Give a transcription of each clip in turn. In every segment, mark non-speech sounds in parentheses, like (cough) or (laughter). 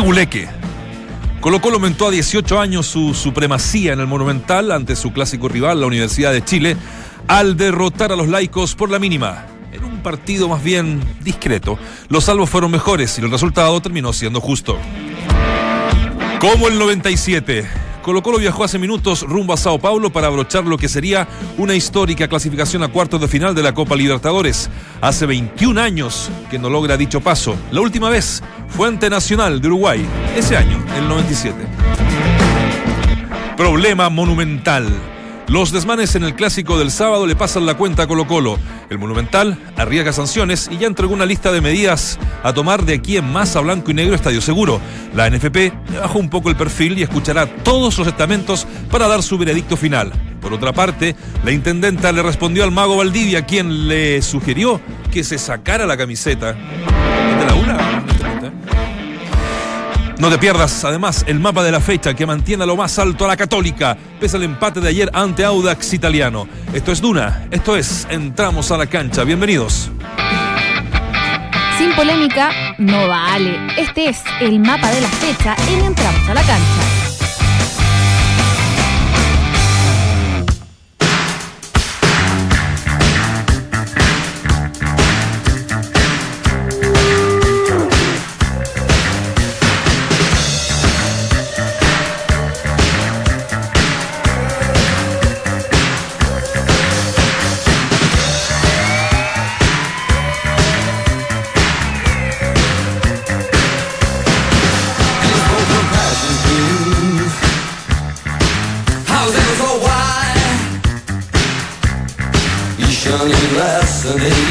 Reguleque. Colo Colo aumentó a 18 años su supremacía en el Monumental ante su clásico rival, la Universidad de Chile, al derrotar a los laicos por la mínima. En un partido más bien discreto, los salvos fueron mejores y el resultado terminó siendo justo. Como el 97. Colo Colo viajó hace minutos rumbo a Sao Paulo para abrochar lo que sería una histórica clasificación a cuartos de final de la Copa Libertadores. Hace 21 años que no logra dicho paso. La última vez fue ante Nacional de Uruguay, ese año, el 97. Problema monumental. Los desmanes en el clásico del sábado le pasan la cuenta a Colo Colo. El Monumental arriesga sanciones y ya entregó una lista de medidas a tomar de aquí en más a blanco y negro Estadio Seguro. La NFP bajó un poco el perfil y escuchará todos los estamentos para dar su veredicto final. Por otra parte, la intendenta le respondió al mago Valdivia, quien le sugirió que se sacara la camiseta. ¿Es de la una? No te pierdas, además, el mapa de la fecha que mantiene a lo más alto a la Católica, pese al empate de ayer ante Audax Italiano. Esto es Duna, esto es Entramos a la cancha. Bienvenidos. Sin polémica, no vale. Este es el mapa de la fecha en Entramos a la cancha. 그대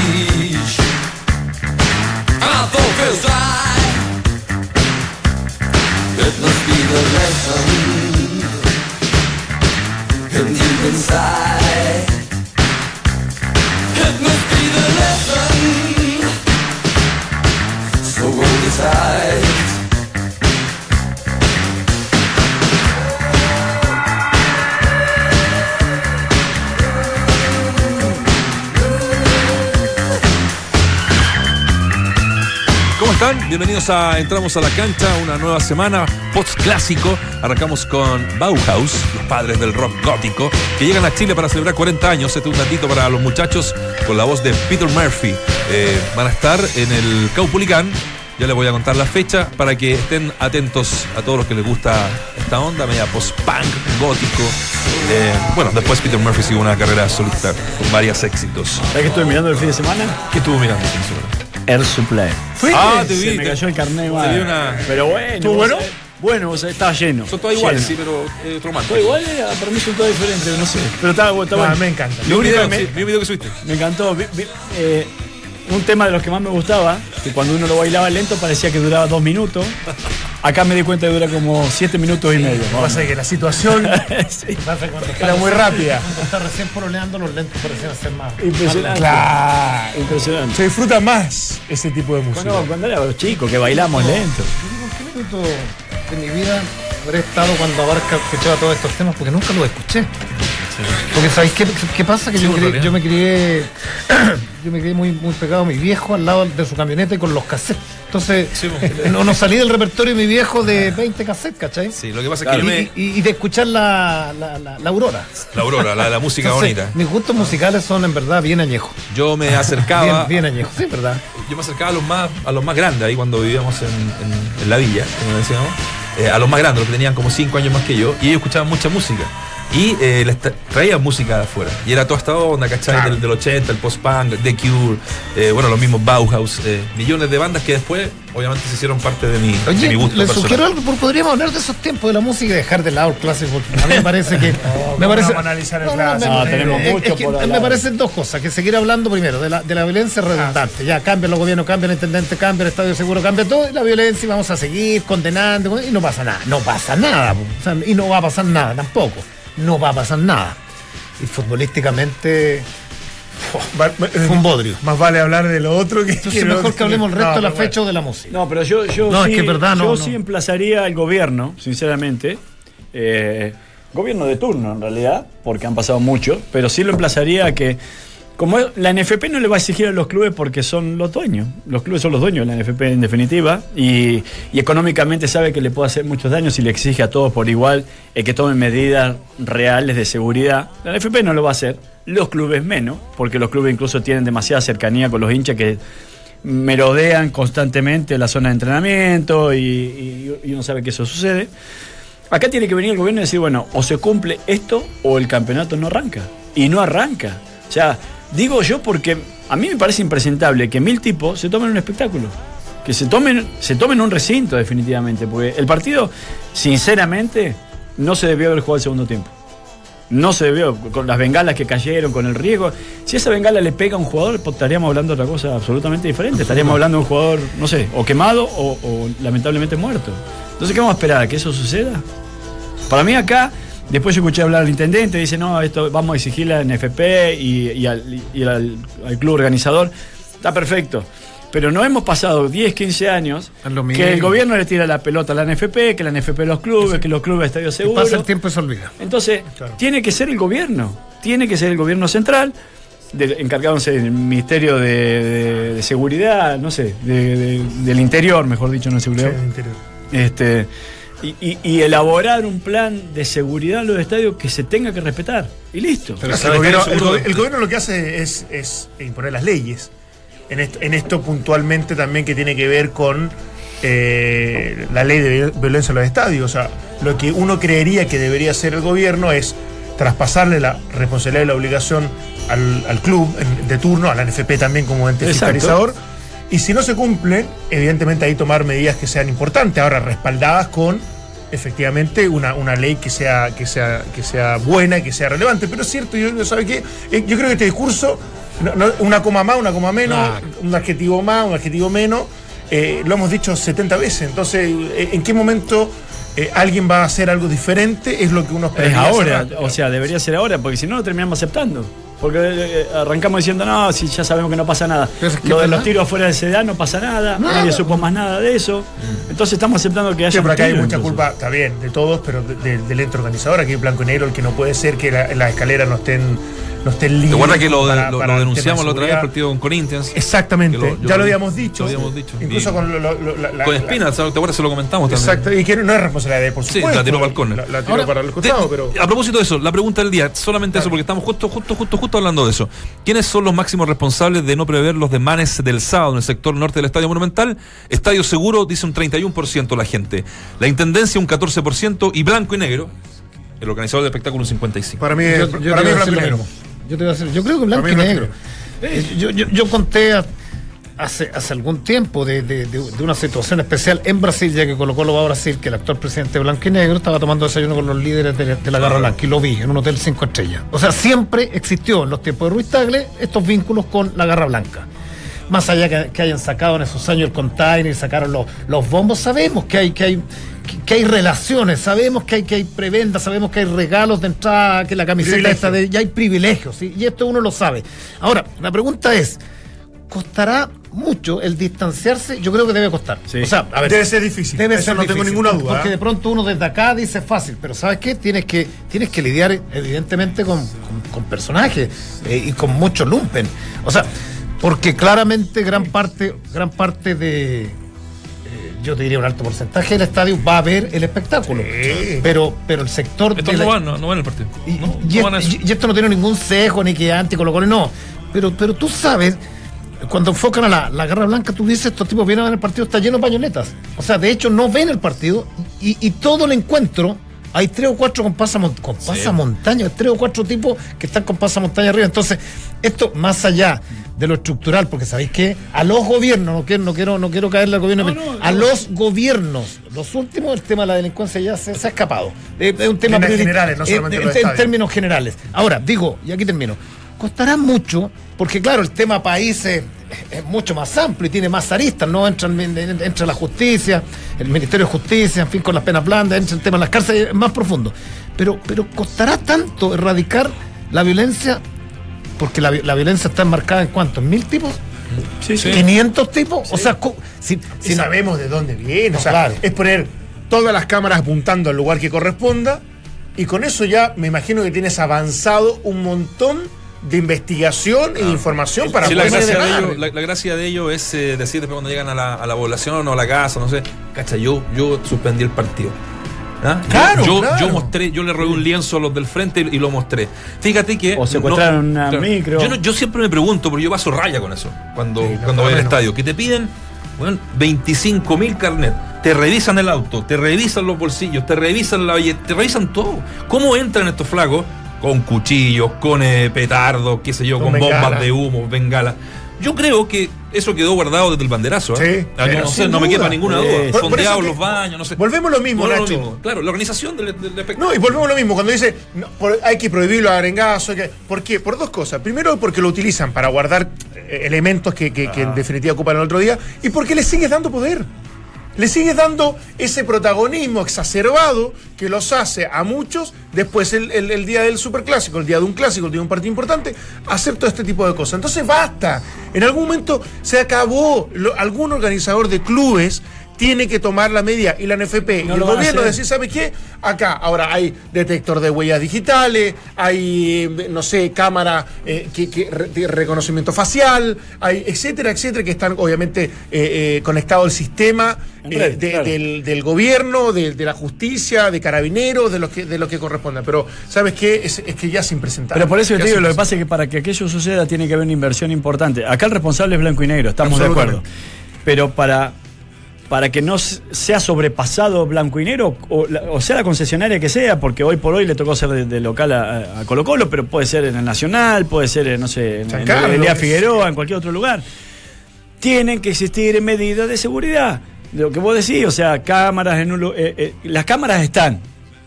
Bienvenidos a Entramos a la cancha, una nueva semana post clásico. Arrancamos con Bauhaus, los padres del rock gótico, que llegan a Chile para celebrar 40 años. Este es un datito para los muchachos con la voz de Peter Murphy. Eh, van a estar en el Caupulicán. Ya les voy a contar la fecha para que estén atentos a todos los que les gusta esta onda, media post-punk, gótico. Eh, bueno, después Peter Murphy siguió una carrera solitaria con varios éxitos. ¿Sabes qué estuve mirando el fin de semana? ¿Qué estuvo mirando el fin de semana? Air Supply. Ah, te vi. Se me cayó el carnet. Una... Pero bueno. ¿Estuvo bueno? Bueno, o sea, estaba lleno. Son todas iguales, sí, pero eh, románticos. Todo igual, eh, para mí son todas diferentes, no sé. Pero estaba, bueno. me encanta. Vi un video, me, sí, vi un video que subiste. Me encantó. Vi, vi, eh, un tema de los que más me gustaba, que cuando uno lo bailaba lento parecía que duraba dos minutos. Acá me di cuenta que dura como siete minutos y medio. No, pasa que la situación (laughs) sí. era muy rápida. Cuando está recién poloneando, los lentos parecían ser más. Impresionante. Claro. Impresionante. Se disfruta más ese tipo de música. Cuando, cuando éramos chicos, que bailamos lento. Yo digo, ¿en qué minuto de mi vida habré estado cuando Abarca escuchaba todos estos temas? Porque nunca los escuché. Porque ¿sabéis qué, qué pasa? Que Sí, yo, en crié, realidad. yo me crié (clears throat) yo me crié muy, muy pegado a mi viejo al lado de su camioneta y con los cassettes. Entonces, Sí, eh, no, no salí del repertorio de mi viejo de 20 cassettes, ¿cachai? Sí, lo que pasa es que Y, me. y- y de escuchar la, la, la- la aurora. La aurora, la, la música Entonces, bonita. Mis gustos musicales son en verdad bien añejos. Yo me acercaba. Bien, bien añejos, sí, ¿verdad? yo me acercaba a los más, a los más grandes ahí cuando vivíamos en, en- en la villa, como decíamos, eh, a los más grandes, los que tenían como 5 años más que yo, y ellos escuchaban mucha música. Y eh, les tra- traían música de afuera. Y era toda esta onda, ¿cachai? Del, del 80, el post-punk, The Cure, eh, bueno, los mismos Bauhaus, eh, millones de bandas que después, obviamente, se hicieron parte de mi, de Oye, mi gusto les personal. sugiero algo, porque podríamos hablar de esos tiempos de la música y dejar de lado el clásico. porque A mí me parece que. (laughs) me ¿cómo parece, vamos a analizar el No, no, clásico? me- No, tenemos es mucho que por Me parecen dos cosas: que seguir hablando primero de la, de la violencia redundante. Ya cambian los gobiernos, cambian el intendente, cambia el estadio seguro, cambia todo, y la violencia, y vamos a seguir condenando, y no pasa nada. No pasa nada, po. O sea, y no va a pasar nada tampoco. No va a pasar nada. Y futbolísticamente. Va- Fue un bodrio. Más vale hablar de lo otro que. Entonces, mejor que hablemos el resto de la fecha o de la música. No, pero yo, yo, No, sí, es que es verdad, no, yo no. sí emplazaría al gobierno, sinceramente. eh, gobierno de turno, en realidad, porque han pasado mucho, pero sí lo emplazaría a que Como la NFP no le va a exigir a los clubes porque son los dueños. Los clubes son los dueños de la NFP en definitiva. Y, económicamente sabe que le puede hacer muchos daños si le exige a todos por igual eh, que tomen medidas reales de seguridad. La NFP no lo va a hacer. Los clubes menos, porque los clubes incluso tienen demasiada cercanía con los hinchas que merodean constantemente la zona de entrenamiento y, y- y uno sabe que eso sucede. Acá tiene que venir el gobierno y decir, bueno, o se cumple esto o el campeonato no arranca. Y no arranca. O sea, digo yo porque a mí me parece impresentable que mil tipos se tomen un espectáculo. Que se tomen, se tomen un recinto definitivamente. Porque el partido, sinceramente, no se debió haber jugado el segundo tiempo. No se debió, con las bengalas que cayeron, con el riesgo. Si esa bengala le pega a un jugador, pues, estaríamos hablando de otra cosa absolutamente diferente. Estaríamos hablando de un jugador, no sé, o quemado o, o lamentablemente muerto. Entonces, ¿qué vamos a esperar? ¿A que eso suceda? Para mí acá, después escuché hablar al intendente, dice, no, esto vamos a exigirle a NFP y, y al, y al- al club organizador. Está perfecto. Pero no hemos pasado 10, 15 años que el gobierno le tira la pelota a la NFP, que la NFP a los clubes, que los clubes a Estadio Y Seguro. pasa el tiempo y se olvida. Entonces, Claro. tiene que ser el gobierno, tiene que ser el gobierno central, de, sé, del Ministerio de, de- de Seguridad, no sé, de- de- del Interior, mejor dicho, no de Sí, seguridad. en el interior. Este, y, y- y elaborar un plan de seguridad en los estadios que se tenga que respetar. Y listo. Pero el, gobierno, el go- el gobierno lo que hace es, es imponer las leyes. En esto, en esto puntualmente también que tiene que ver con eh, la ley de vi- violencia en los estadios. O sea, lo que uno creería que debería hacer el gobierno es traspasarle la responsabilidad y la obligación al, al club en- de turno, a la NFP también como ente Exacto. fiscalizador. Y si no se cumplen, evidentemente ahí tomar medidas que sean importantes, ahora respaldadas con efectivamente una, una ley que sea, que sea, que sea buena, que sea relevante. Pero es cierto, yo, ¿sabe qué? Eh, yo creo que este discurso, no- no- una coma más, una coma menos, un adjetivo más, un adjetivo menos, eh, lo hemos dicho 70 veces. Entonces, eh, ¿en qué momento eh, alguien va a hacer algo diferente? Es lo que uno Es esperaría ahora, o sea, debería ser ahora, porque si no lo terminamos aceptando. Porque eh, arrancamos diciendo, no, si ya sabemos que no pasa nada. Pero es que Lo de los tiros afuera de CDA no pasa nada, nadie supo más nada de eso. Entonces estamos aceptando que haya Sí, pero acá hay mucha entonces. culpa, está bien, de todos, pero de- de- del ente organizador. Aquí en blanco y negro, el que no puede ser que la- las escaleras no estén, no estén libres. Recuerda que lo, para- lo- para lo el denunciamos la otra vez seguridad. partido con Corinthians. Exactamente, lo- ya lo- lo habíamos dicho. lo habíamos dicho. Incluso Y- con lo- lo- lo- la, Con la- Espina, ¿te acuerdas? Se lo comentamos también. Exacto, y que no es responsabilidad de él, por Sí, supuesto. la tiró para el córner. La, la tiró Ahora, para el costado, pero. A propósito de eso, la pregunta del día, solamente eso, porque estamos justo, justo, justo, justo hablando de eso. ¿Quiénes son los máximos responsables de no prever los demanes del sábado en el sector norte del Estadio Monumental? Estadio Seguro dice un 31% la gente. La Intendencia un 14% y Blanco y Negro, el organizador del espectáculo un 55%. Para mí, Yo, es- yo te para mí es blanco y negro. Yo te iba a decir- yo creo que blanco y negro. Yo, yo- yo conté hace, hace algún tiempo de, de- de- una situación especial en Brasil, ya que Colo Colo va a Brasil, que el actual presidente de Blanco y Negro estaba tomando desayuno con los líderes de, de la Garra Blanca y lo vi en un hotel cinco estrellas. O sea, siempre existió en los tiempos de Ruiz Tagle estos vínculos con la Garra Blanca. Más allá que, que hayan sacado en esos años el container y sacaron los, los bombos, sabemos que hay, que hay que- que hay relaciones, sabemos que hay que hay prebendas, sabemos que hay regalos de entrada, que la camiseta Privilegio. está de, ya hay privilegios, ¿sí? y esto uno lo sabe. Ahora, la pregunta es, ¿costará mucho el distanciarse? Yo creo que debe costar. Sí. O sea, a ver, Debe ser difícil. Debe Eso ser no tengo ninguna duda. Porque ¿eh? de pronto uno desde acá dice fácil, pero ¿sabes qué? Tienes que, tienes que lidiar evidentemente con, con- con personajes eh, y con mucho lumpen. O sea, porque claramente gran parte, gran parte de, yo te diría un alto porcentaje del estadio va a ver el espectáculo. Sí. Pero, pero el sector... Estos de no la- van, no, no van al partido. y, No, y- no van a eso. y- y esto no tiene ningún sesgo ni que anti Colo no. Pero, pero tú sabes, cuando enfocan a la, la Garra Blanca, tú dices, estos tipos vienen a ver el partido, está lleno de pañoletas. O sea, de hecho, no ven el partido y todo el encuentro. Hay tres o cuatro con pasamontaña, con pasamontaña, tres o cuatro tipos que están con pasamontaña arriba. Entonces, esto más allá de lo estructural, porque sabéis que a los gobiernos, no quiero, no quiero, no quiero caerle al gobierno, No, a no. los gobiernos, los últimos, el tema de la delincuencia ya se, se ha escapado. Es, es un tema priori- generales, no eh, solamente en- en términos generales. Ahora, digo, y aquí termino, costará mucho, porque claro, el tema país es, es mucho más amplio y tiene más aristas, ¿no? Entra, en- en- entra la justicia, el Ministerio de Justicia, en fin, con las penas blandas, entra el tema de las cárceles, es más profundo. Pero, pero costará tanto erradicar la violencia, porque la, la violencia está enmarcada en cuántos, mil tipos, Sí, sí. 500 tipos, o sea, si, sabemos de dónde viene. o sea, claro. es poner todas las cámaras apuntando al lugar que corresponda. Y con eso ya me imagino que tienes avanzado un montón de investigación y de información para Sí, la, poder gracia de ello, la, la gracia de ello es eh, decir después cuando llegan a la, a la población o a la casa, no sé, cacha, yo, yo suspendí el partido. ¿Ah? Claro, yo, claro. yo mostré, yo le robé un lienzo a los del frente y, y lo mostré. Fíjate que. O secuestraron una micro. Yo, no- yo siempre me pregunto, porque yo paso raya con eso cuando, Sí, no, cuando voy al estadio, que te piden bueno, 25 mil carnet, te revisan el auto, te revisan los bolsillos, te revisan la te revisan todo. ¿Cómo entran estos flacos? Con cuchillos, con eh, petardos, qué sé yo, Con con, bombas de humo, bengala. Yo creo que eso quedó guardado desde el banderazo. ¿eh? Sí, Ah, pero no, sé, sin no me quepa ninguna Sí. duda. Por- por Fondeados eso que- los baños, no sé. Volvemos lo mismo, Volvemos Nacho. lo mismo. Claro, la organización del, del espectáculo. No, y volvemos lo mismo, cuando dice no, por- hay que prohibirlo a arengazo, hay que- ¿por qué? Por dos cosas. Primero, porque lo utilizan para guardar eh, elementos que, que- que en definitiva ocupan el otro día, y porque le sigues dando poder. Le sigues dando ese protagonismo exacerbado que los hace a muchos, después el, el- día del superclásico, el día de un clásico, el día de un partido importante, hacer todo este tipo de cosas. Entonces basta. En algún momento se acabó. Algún organizador de clubes tiene que tomar la medida y la NFP No y el gobierno decir, ¿sabe qué? Acá ahora hay detector de huellas digitales, hay, no sé, cámara eh, que, de reconocimiento facial, hay etcétera, etcétera, que están obviamente eh, eh, conectados al sistema eh, red, de- claro. del, del gobierno, de, de la justicia, de carabineros, de lo que, de lo que corresponda. Pero, ¿sabes qué? Es, es que ya es impresentable. Pero por eso te digo, lo que pasa es que para que aquello suceda tiene que haber una inversión importante. Acá el responsable es blanco y negro, estamos de acuerdo. Pero para, para que no sea sobrepasado blanco y negro, o, o sea la concesionaria que sea, porque hoy por hoy le tocó ser de, de local a, a Colo Colo, pero puede ser en el Nacional, puede ser, en, no sé, en, en Carlos. Elías Figueroa, en cualquier otro lugar. Tienen que existir medidas de seguridad. De lo que vos decís, o sea, cámaras en un eh, eh, las cámaras están,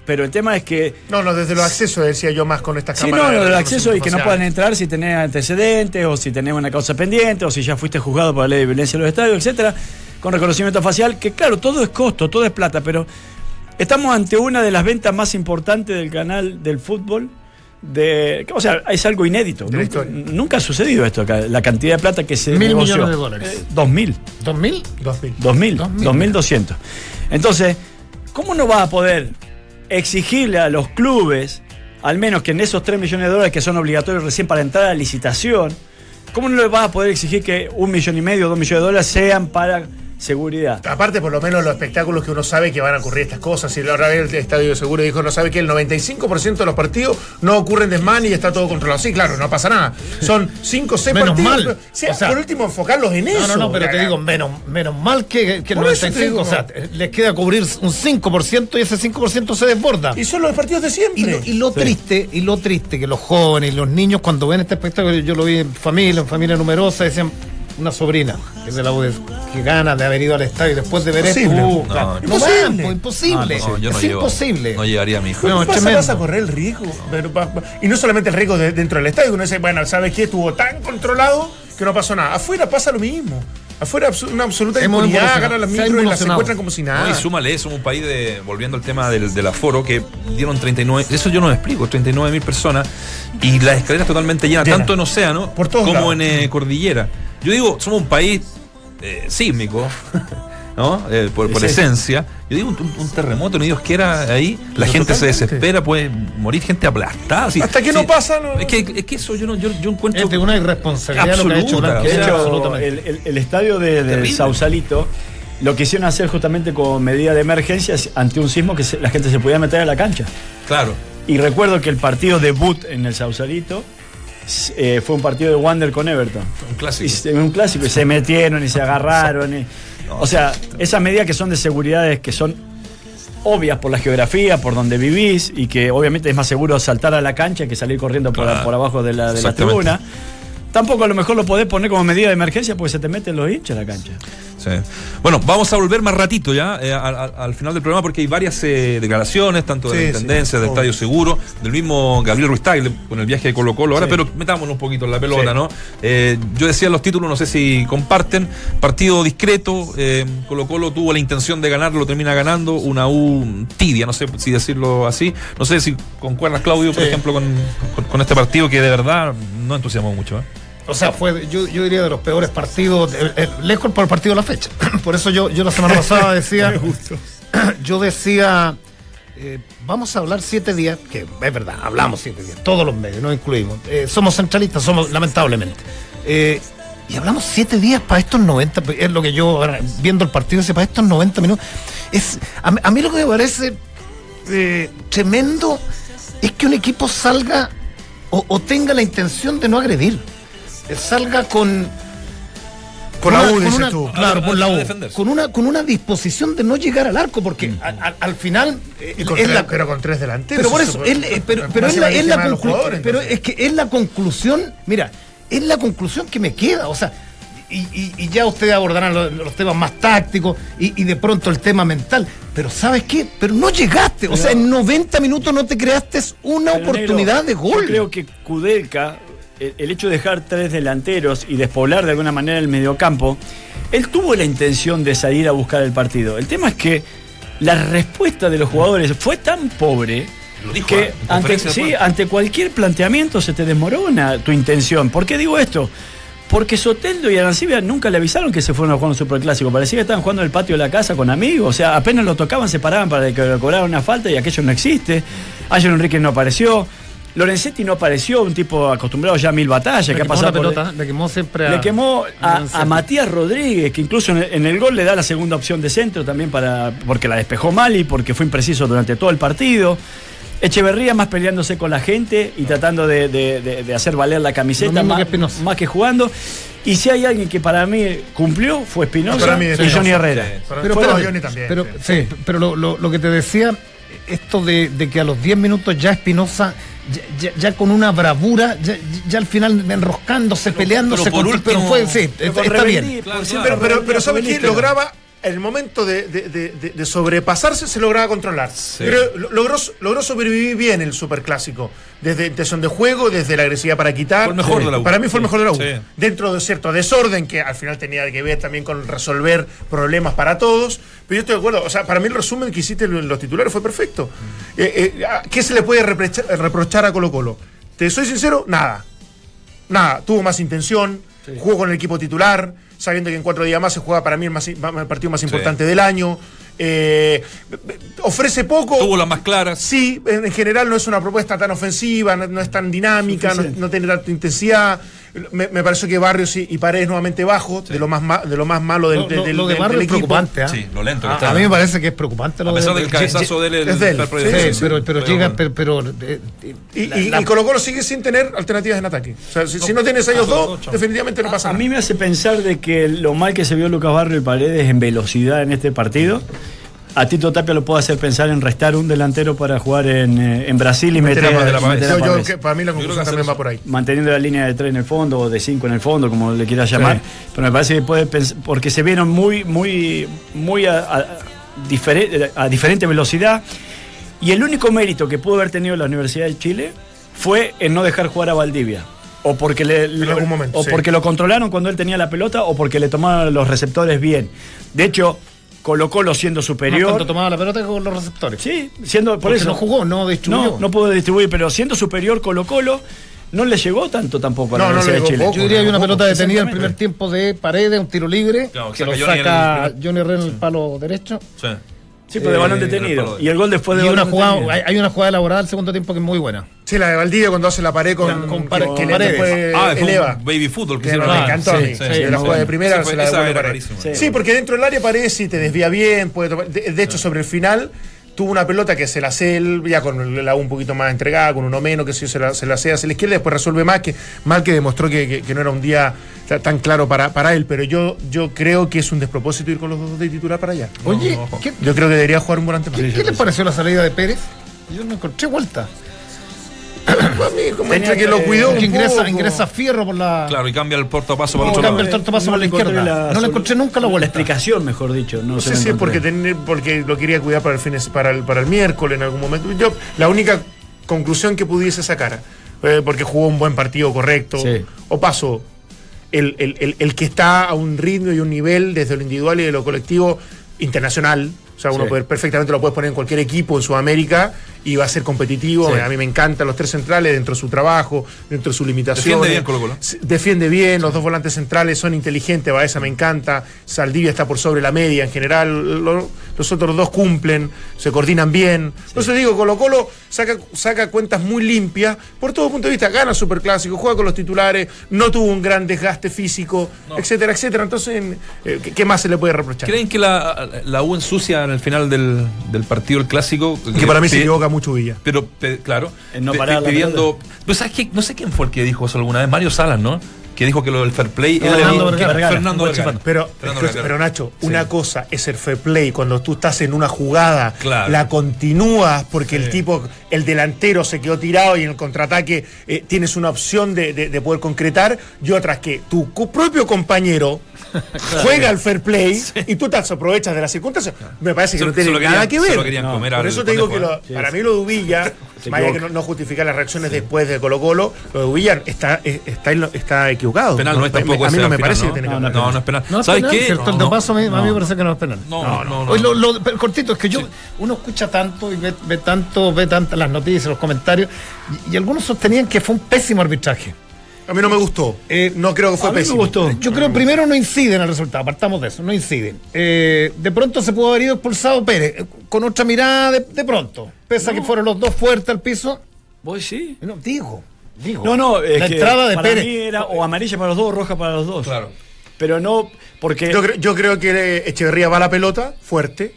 pero el tema es que No, no, desde los accesos decía yo más con estas Sí, cámaras. no, de lo del acceso y que no puedan entrar si tenés antecedentes o si tenés una causa pendiente o si ya fuiste juzgado por la ley de violencia en los estadios, etcétera, con reconocimiento facial, que claro, todo es costo, todo es plata, pero estamos ante una de las ventas más importantes del canal del fútbol. De, o sea, es algo inédito. Nunca, ha sucedido esto acá. La cantidad de plata que se Mil negoció. millones de dólares. Eh, dos mil. ¿Dos mil? Dos mil. 2000, 2000. 2200. Entonces, ¿cómo no vas a poder exigirle a los clubes, al menos que en esos 3 millones de dólares que son obligatorios recién para entrar a la licitación, ¿cómo no le vas a poder exigir que un millón y medio o dos millones de dólares sean para seguridad? Aparte, por lo menos los espectáculos que uno sabe que van a ocurrir estas cosas. Si la otra vez el Estadio de Seguro dijo, no sabe que el 95% de los partidos no ocurren desmán y está todo controlado. Sí, claro, no pasa nada. Son 5 o 6 Menos partidos. mal. pero, O sea, por último, enfocarlos en eso. No, no, no, pero te digo, menos, menos mal que, que el Por eso te 95, o sea, les queda cubrir un 5% y ese 5% se desborda. Y son los partidos de Y siempre. lo, y lo triste, y lo triste que los jóvenes y los niños cuando ven este espectáculo, yo lo vi en familia, en familia numerosa, decían una sobrina que es de la UDES, que gana de haber ido al estadio después de ver esto, Imposible. uh, No, no. no, Imposible. imposible, No, yo no es llevo- imposible. No llevaría a mi hijo. No, ¿Qué pasa? Vas a correr el riesgo. Y no solamente el riesgo de- dentro del estadio. Uno dice, bueno, ¿sabes qué? Estuvo tan controlado que no pasó nada. Afuera pasa lo mismo. Afuera una absoluta Hemos impunidad, ganan las micros y las encuentran como si nada. No, y súmale, somos un país de, volviendo al tema del, del aforo, que dieron 39, eso yo no me explico, 39 mil personas y las escaleras totalmente llenas, Llenas. tanto en océano Por como lados. en eh, cordillera. Yo digo, somos un país eh, sísmico, ¿no? Eh, por por esencia. Yo digo, un, un terremoto, ni Dios quiera ahí, la Pero gente se desespera, puede morir gente aplastada. Hasta que no pasa, no- Es que, es que eso yo, no, yo, yo encuentro... Es de una irresponsabilidad lo que ha hecho Absoluta. Blanco. De Era hecho, absolutamente. el, el- el estadio de. Sausalito lo quisieron hacer justamente con medida de emergencia ante un sismo que se- la gente se podía meter a la cancha. Claro. Y recuerdo que el partido debut en el Sausalito eh, fue un partido de Wander con Everton. Un clásico. Y se- un clásico, y se metieron y se agarraron. y- o sea, esas medidas que son de seguridad que son obvias por la geografía, por donde vivís, y que obviamente es más seguro saltar a la cancha que salir corriendo por, por abajo de la, de la tribuna. Tampoco a lo mejor lo podés poner como medida de emergencia porque se te meten los hinchas a la cancha. Sí. Bueno, vamos a volver más ratito ya eh, al, al- al final del programa porque hay varias eh, declaraciones, tanto de Sí, la sí, Intendencia, del. Estadio Seguro, del mismo Gabriel Ruiz Tagle con el viaje de Colo Colo ahora, pero metámonos un poquito en la pelota. ¿no? Eh, yo decía los títulos, no sé si comparten, partido discreto, eh, Colo Colo tuvo la intención de ganar, lo termina ganando, una U tibia, no sé si decirlo así, no sé si concuerdas Claudio, por ejemplo, con, con- con este partido que de verdad no entusiasmó mucho. ¿eh? O sea, fue, yo, yo diría, de los peores partidos, el, el- lejos por el partido de la fecha. (clears throat) Por eso yo, yo la semana pasada (laughs) decía, (clears throat) yo decía, eh, vamos a hablar siete días, que es verdad, hablamos siete días, todos los medios, nos incluimos. Eh, somos centralistas, somos, lamentablemente. Eh, y hablamos siete días para estos 90, es lo que yo, viendo el partido, para estos 90 minutos. Es, a, mí- a mí lo que me parece eh, tremendo es que un equipo salga o, o tenga la intención de no agredir. Eh, Salga con. Con la U, dices una- tú. Claro, con la U. Con una, con una disposición de no llegar al arco, porque a- a- al final. eh, Y con es tres- la- pero con tres delanteros. pero por eso, puede- es la- eh, pero, pero es la, es la jugadores, pero es que es la conclusión, mira, es la conclusión que me queda, o sea, y, y- y ya ustedes abordarán los, los temas más tácticos y, y de pronto el tema mental, pero ¿sabes qué? Pero no llegaste, o sea, en 90 minutos no te creaste una oportunidad negro, de gol. Yo creo que Kudelka, el, el hecho de dejar tres delanteros y despoblar de alguna manera el mediocampo, él tuvo la intención de salir a buscar el partido. El tema es que la respuesta de los jugadores fue tan pobre dijo, que ¿eh? Ante, sí, ante cualquier planteamiento se te desmorona tu intención. ¿Por qué digo esto? Porque Soteldo y Arancibia nunca le avisaron que se fueron a jugar un superclásico. Parecía que estaban jugando en el patio de la casa con amigos. O sea, apenas lo tocaban, se paraban para que le cobraran una falta y aquello no existe. Ayer Enrique no apareció. Lorenzetti no apareció, un tipo acostumbrado ya a mil batallas, Le que ha pasado la por- pelota, le quemó siempre a. le quemó a, Matías Rodríguez, que incluso en el, en el gol le da la segunda opción de centro también para porque la despejó mal y porque fue impreciso durante todo el partido. Echeverría más peleándose con la gente y tratando de, de- de- de hacer valer la camiseta más, que Espinosa. más que jugando. Y si hay alguien que para mí cumplió, fue Espinosa y Johnny Herrera. sí. Pero, Fuera espérate, Johnny también. pero, sí. sí, pero lo, lo- lo que te decía, esto de, de que a los 10 minutos ya Espinosa, ya, ya- ya con una bravura, ya, ya al final enroscándose, peleándose, pero por con- último- fue, sí, Pero está bien. Claro, Pero, pero, pero ¿sabes qué? Lograba, en el momento de, de- de- de- de sobrepasarse, se lograba controlar. Sí. Pero lo- logró, logró sobrevivir bien el superclásico. Desde intención de juego, desde la agresividad para quitar. Fue el mejor de la U. Para mí fue el mejor de la U. Sí. Dentro de cierto desorden que al final tenía que ver también con resolver problemas para todos. Pero yo estoy de acuerdo. O sea, para mí el resumen que hiciste en los titulares fue perfecto. Eh, eh, ¿Qué se le puede reprochar, reprochar a Colo Colo? Te soy sincero, nada. Nada, tuvo más intención, jugó con el equipo titular, sabiendo que en cuatro días más se juega para mí el, más- el partido más importante del año. Eh, ofrece poco. Tuvo las más claras. Sí, en en general no es una propuesta tan ofensiva, no, no es tan dinámica, no, no tiene tanta intensidad. Me, me pareció que Barrios y, y Paredes nuevamente bajo, de, lo más ma- de lo más malo del, Lo, del- lo de del- Barrio del es equipo. preocupante. ¿ah? Sí, lo lento que A, está. a mí me parece que es preocupante. Lo A pesar de- del cabezazo de él, el es de él. Sí. Sí, pero, llega, bueno. pero, pero, eh, eh, Y, la- y- la- y Colo Colo sigue sin tener alternativas en ataque. O sea, si si no tienes a ellos dos, definitivamente no pasa A nada. mí me hace pensar de que lo mal que se vio Lucas Barrio y Paredes en velocidad en este partido, a Tito Tapia lo puede hacer pensar en restar un delantero para jugar en, eh, en Brasil y Meter meter, a Pavés. meter a Yo- yo- Pavés. que para mí la conclusión también va por ahí. manteniendo la línea de 3 en el fondo o de 5 en el fondo, como le quieras llamar. Pero me parece que puede pensar, porque se vieron muy, muy, muy a, a- difere- a diferente velocidad. Y el único mérito que pudo haber tenido la Universidad de Chile fue en no dejar jugar a Valdivia. O porque, le, lo- algún momento, o sí. porque lo controlaron cuando él tenía la pelota o porque le tomaron los receptores bien. De hecho, Colo Colo siendo más superior. cuando tomaba la pelota que con los receptores. Sí, siendo por Porque eso. no jugó, no distribuyó. No, no pudo distribuir, pero siendo superior Colo Colo, no le llegó tanto tampoco a la No, no le Universidad de llegó Chile. poco. Yo diría que hay una Poco, pelota detenida en el primer tiempo de Paredes, un tiro libre, Claro, que lo saca Johnny Herrera en el palo derecho. Sí. Sí, pero de Eh, balón detenido. Y el gol después de Y una jugada, hay, hay una jugada elaborada al segundo tiempo que es muy buena. Sí, la de Valdivia cuando hace la pared con, Con- con que- le- después Ah, fue eleva. un baby fútbol que Que me encantó a sí, mí. sí, Sí, sí, la jugada de primera Sí, se fue- la devuelve rarísima. Sí, porque dentro del área Paredes sí te desvía bien, puede tomar- de, de hecho sobre el final tuvo una pelota que se la hace él, ya con la un poquito más entregada, con uno menos, que sí se la, se la hace hacia la izquierda, después resuelve más, que mal que demostró que, que- que no era un día ta- tan claro para, para él, pero yo, yo creo que es un despropósito ir con los dos de titular para allá. Oye, ojo. ¿qué, Yo creo que debería jugar un volante más. qué- qué le pareció la salida de Pérez? Yo no encontré vuelta. Entre que lo cuidó Que ingresa, ingresa Fierro por la. Claro, y cambia el portapaso para No, el otro cambia lado. el tortapaso por la izquierda. No le encontré nunca la vuelta. explicación, mejor dicho. No, No sé la si es porque, tener- porque lo quería cuidar para el, fin de- para, el, para el miércoles en algún momento. Yo, la única conclusión que pudiese sacar, eh, porque jugó un buen partido correcto, Sí. o paso, el, el- el- el que está a un ritmo y un nivel desde lo individual y de lo colectivo internacional, o sea, uno Sí. puede- perfectamente lo puedes poner en cualquier equipo en Sudamérica y va a ser competitivo. Sí. A mí me encantan los tres centrales dentro de su trabajo, dentro de su limitación. Defiende bien Colo-Colo. Defiende bien, los dos volantes centrales son inteligentes, Baeza me encanta, Saldivia está por sobre la media en general, lo- los otros dos cumplen, se coordinan bien. Entonces digo, Colo Colo saca, saca cuentas muy limpias por todo punto de vista, gana Superclásico, juega con los titulares, no tuvo un gran desgaste físico, etcétera, etcétera. Entonces, eh, ¿qué, más se le puede reprochar? ¿Creen que la, la U ensucia en el final del, del partido el clásico? Que para mí se equivoca mucho Villa. Pero, pe- claro, no pe- pidiendo. ¿sabes qué? No sé quién fue el que dijo eso alguna vez, Mario Salas, ¿no? Que dijo que lo del fair play era Fernando que- Vergara. Fernando Vergara. Vergara. Pero, Fernando pero, Vergara. Nacho, Sí. una cosa es el fair play cuando tú estás en una jugada, Claro. la continúas porque el tipo, el delantero se quedó tirado y en el contraataque eh, tienes una opción de, de- de poder concretar, y otras que tu propio compañero (laughs) juega al fair play y tú te aprovechas de las circunstancias. Me parece que Se- no tiene querían- nada que ver. lo querían comer Por eso te digo que para mí lo de Uvilla, (laughs) vaya que no, no justifica las reacciones después de Colo Colo, lo de Uvilla está, eh, está, en lo- está equivocado. Penal no es tampoco a mí no me parece que tiene que No, no, es penal. ¿Sabes qué? paso a mí, me parece que no es penal. No, no, no. Cortito, es que yo, uno escucha tanto y ve, ve tanto, ve tantas las noticias, los comentarios, y algunos sostenían que fue un pésimo arbitraje. A mí no me gustó. Eh, no creo que fue a mí me gustó. Yo creo que primero no inciden en el resultado, partamos de eso, no inciden. Eh, de pronto se pudo haber ido expulsado Pérez, eh, con otra mirada de, de pronto. Pese a que fueron los dos fuertes al piso. ¿Vos sí? No, digo, digo. No, no, es la que entrada de para Pérez. mí era o amarilla para los dos o roja para los dos. Claro. Pero no, porque... Yo, creo- yo creo que Echeverría va a la pelota fuerte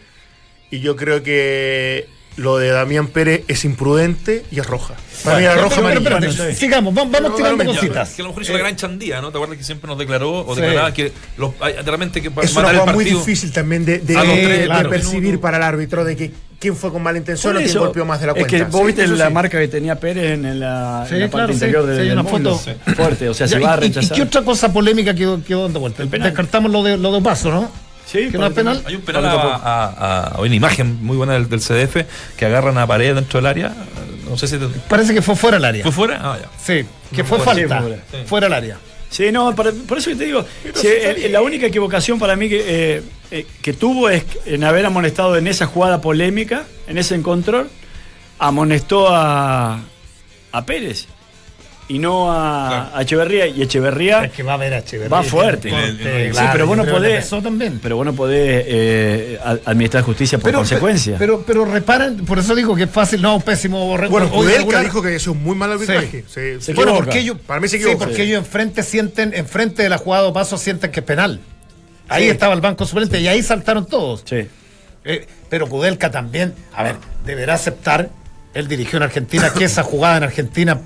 y yo creo que lo de Damián Pérez es imprudente y es roja. Para mí era roja amarilla. sigamos, vamos, vamos tirando pero, cositas. Que a lo mejor hizo la Eh, gran chandía, ¿no? ¿Te acuerdas que siempre nos declaró o Sí. declaraba que los, de repente que para es una el jugada muy difícil también de, de- de- tres, de claro. percibir para el árbitro de que quién fue con mala intención o quién golpeó más de la es cuenta. que vos Sí, viste la sí. marca que tenía Pérez en la, Sí, en la claro, parte sí, interior sí, del, una foto. Fuerte, o sea, se Ya, va a y- y, rechazar. qué otra cosa polémica quedó, quedó dando vuelta? El penal. Descartamos lo de, lo de paso, ¿no? Sí, que no es penal. Hay un penal a, a- a- hay una imagen muy buena del, del CDF que agarran a pared dentro del área. No sé si te- Parece que fue fuera del área. fue fuera. Ah, ya. Sí, que fue fue, falta. sí, fuera. del área. Sí, no, para- por eso que te digo, la única equivocación para mí que, eh, eh, que tuvo es en haber amonestado en esa jugada polémica, en ese encontrón, amonestó a, a Pérez y no a, Claro. a Echeverría. Y Echeverría, Es que va a haber a Echeverría. Va fuerte. Corte, claro, sí, pero vos no yo creo que podés, también. pero vos no podés eh, administrar justicia por consecuencia. Pero, pero reparen, por eso digo que es fácil, no, pésimo. re- Bueno, o Kudelka dijo que es un muy mal arbitraje. Sí. Sí. Bueno, porque ellos, Para mí se sí, porque Sí. ellos enfrente sienten, enfrente de la jugada de paso sienten que es penal. Ahí Sí. estaba el banco suplente y ahí saltaron todos. sí. Eh, pero Kudelka también, a ver, deberá aceptar, él dirigió en Argentina, que esa jugada en Argentina.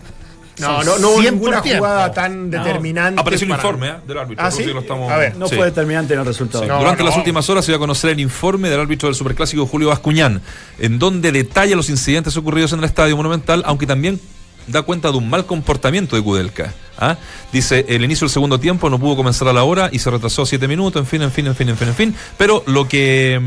No, no, no hubo 100 ninguna jugada tan determinante. Apareció el informe ¿eh? del árbitro. Ah, por si ¿sí? lo estamos- A ver, No Sí. fue determinante en el resultado. No, Durante las últimas horas se iba a conocer el informe del árbitro del Superclásico Julio Bascuñán, en donde detalla los incidentes ocurridos en el Estadio Monumental, aunque también da cuenta de un mal comportamiento de Kudelka. ¿ah? Dice, el inicio del segundo tiempo no pudo comenzar a la hora y se retrasó siete minutos, en fin, en fin, en fin, en fin, en fin. Pero lo que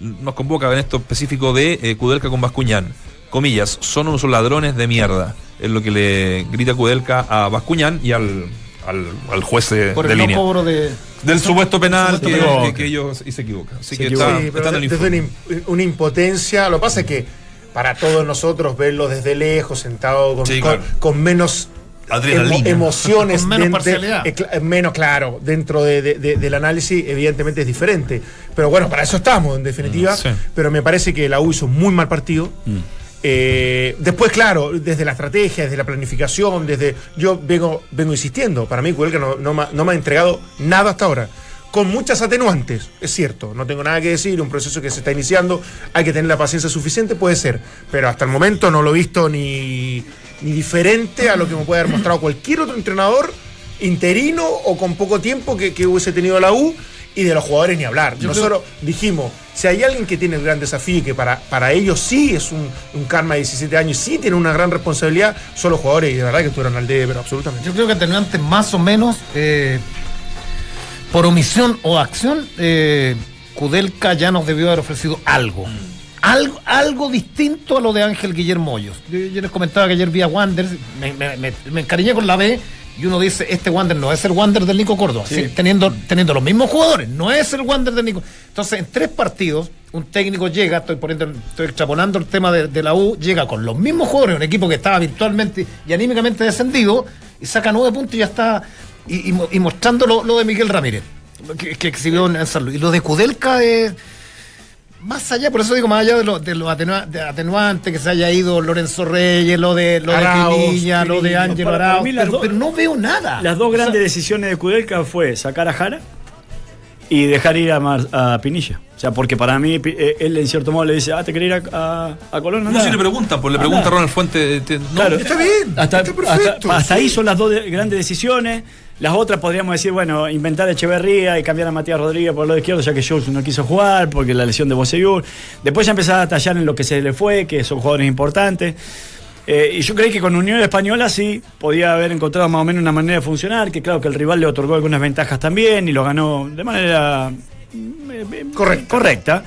mm, nos convoca en esto específico de eh, Kudelka con Bascuñán, comillas, son unos ladrones de mierda, es lo que le grita Kudelka a Bascuñán y al, al, al juez de, Por de el no línea. cobro de. Del supuesto penal supuesto que, penal. que- que ellos y se equivoca. Así Se que equivoca. está, Sí, está pero en el desde una, informe. im- una impotencia. Lo que pasa es que para todos nosotros verlo desde lejos, sentado con, Sí, con- claro. con menos Adrenalina. emociones, (laughs) Con menos de- de- parcialidad. eh, menos claro, dentro de- de- de- del análisis, evidentemente es diferente. Pero bueno, para eso estamos, en definitiva. Mm, sí. Pero me parece que la U hizo un muy mal partido. Mm. Eh, después, claro, desde la estrategia, desde la planificación, desde. Yo vengo, vengo insistiendo. Para mí, Cuelga no, no, me ha- entregado nada hasta ahora. Con muchas atenuantes, es cierto. No tengo nada que decir, un proceso que se está iniciando, hay que tener la paciencia suficiente, puede ser. Pero hasta el momento no lo he visto ni, ni diferente a lo que me puede haber mostrado cualquier otro entrenador interino o con poco tiempo que hubiese tenido la U y de los jugadores ni hablar. Nosotros dijimos, si hay alguien que tiene el gran desafío y que para, para ellos sí es un, un karma de 17 años y sí tiene una gran responsabilidad, son los jugadores y de verdad que estuvieron al debe, pero absolutamente. Yo creo que atenuantes más o menos, eh, por omisión o acción, eh, Kudelka ya nos debió haber ofrecido algo. Algo, algo distinto a lo de Ángel Guillermo Hoyos. Yo, yo les comentaba que ayer vi a Wander, me, me- me- me encariñé con la B y uno dice, este Wander no es el Wander del Nico Córdoba, Sí. teniendo, teniendo los mismos jugadores, no es el Wander del Nico. Entonces, en tres partidos, un técnico llega, estoy poniendo, estoy extrapolando el tema de, de la U, llega con los mismos jugadores, un equipo que estaba virtualmente y anímicamente descendido, y saca nueve puntos y ya está, y, y mo- y mostrando lo, lo de Miguel Ramírez, que, que exhibió en San Luis. Y lo de Kudelka es más allá, por eso digo, más allá de lo, de lo atenua- de atenuante que se haya ido Lorenzo Reyes, lo de lo de Pinilla, lo de. Ángelo las pero, dos- pero no veo nada. Las dos O sea, grandes decisiones de Kudelka fue sacar a Jara y dejar ir a, Mar- a Pinilla. O sea, porque para mí Pi- eh, él en cierto modo le dice, ah, ¿te querés ir a, a, a Colón? No, Andá". si le preguntan, pues le Andá. pregunta a Ronald Fuente. te- no, Claro. Está bien, Hasta, está perfecto, hasta- hasta sí. ahí son las dos de- grandes decisiones. Las otras podríamos decir, bueno, inventar a Echeverría y cambiar a Matías Rodríguez por el lado izquierdo, ya que Jules no quiso jugar, porque la lesión de Boseyur. Después ya empezaba a tallar en lo que se le fue, que son jugadores importantes. Eh, y yo creí que con Unión Española sí podía haber encontrado más o menos una manera de funcionar, que claro que el rival le otorgó algunas ventajas también y lo ganó de manera mm, eh, eh, Correcta. correcta.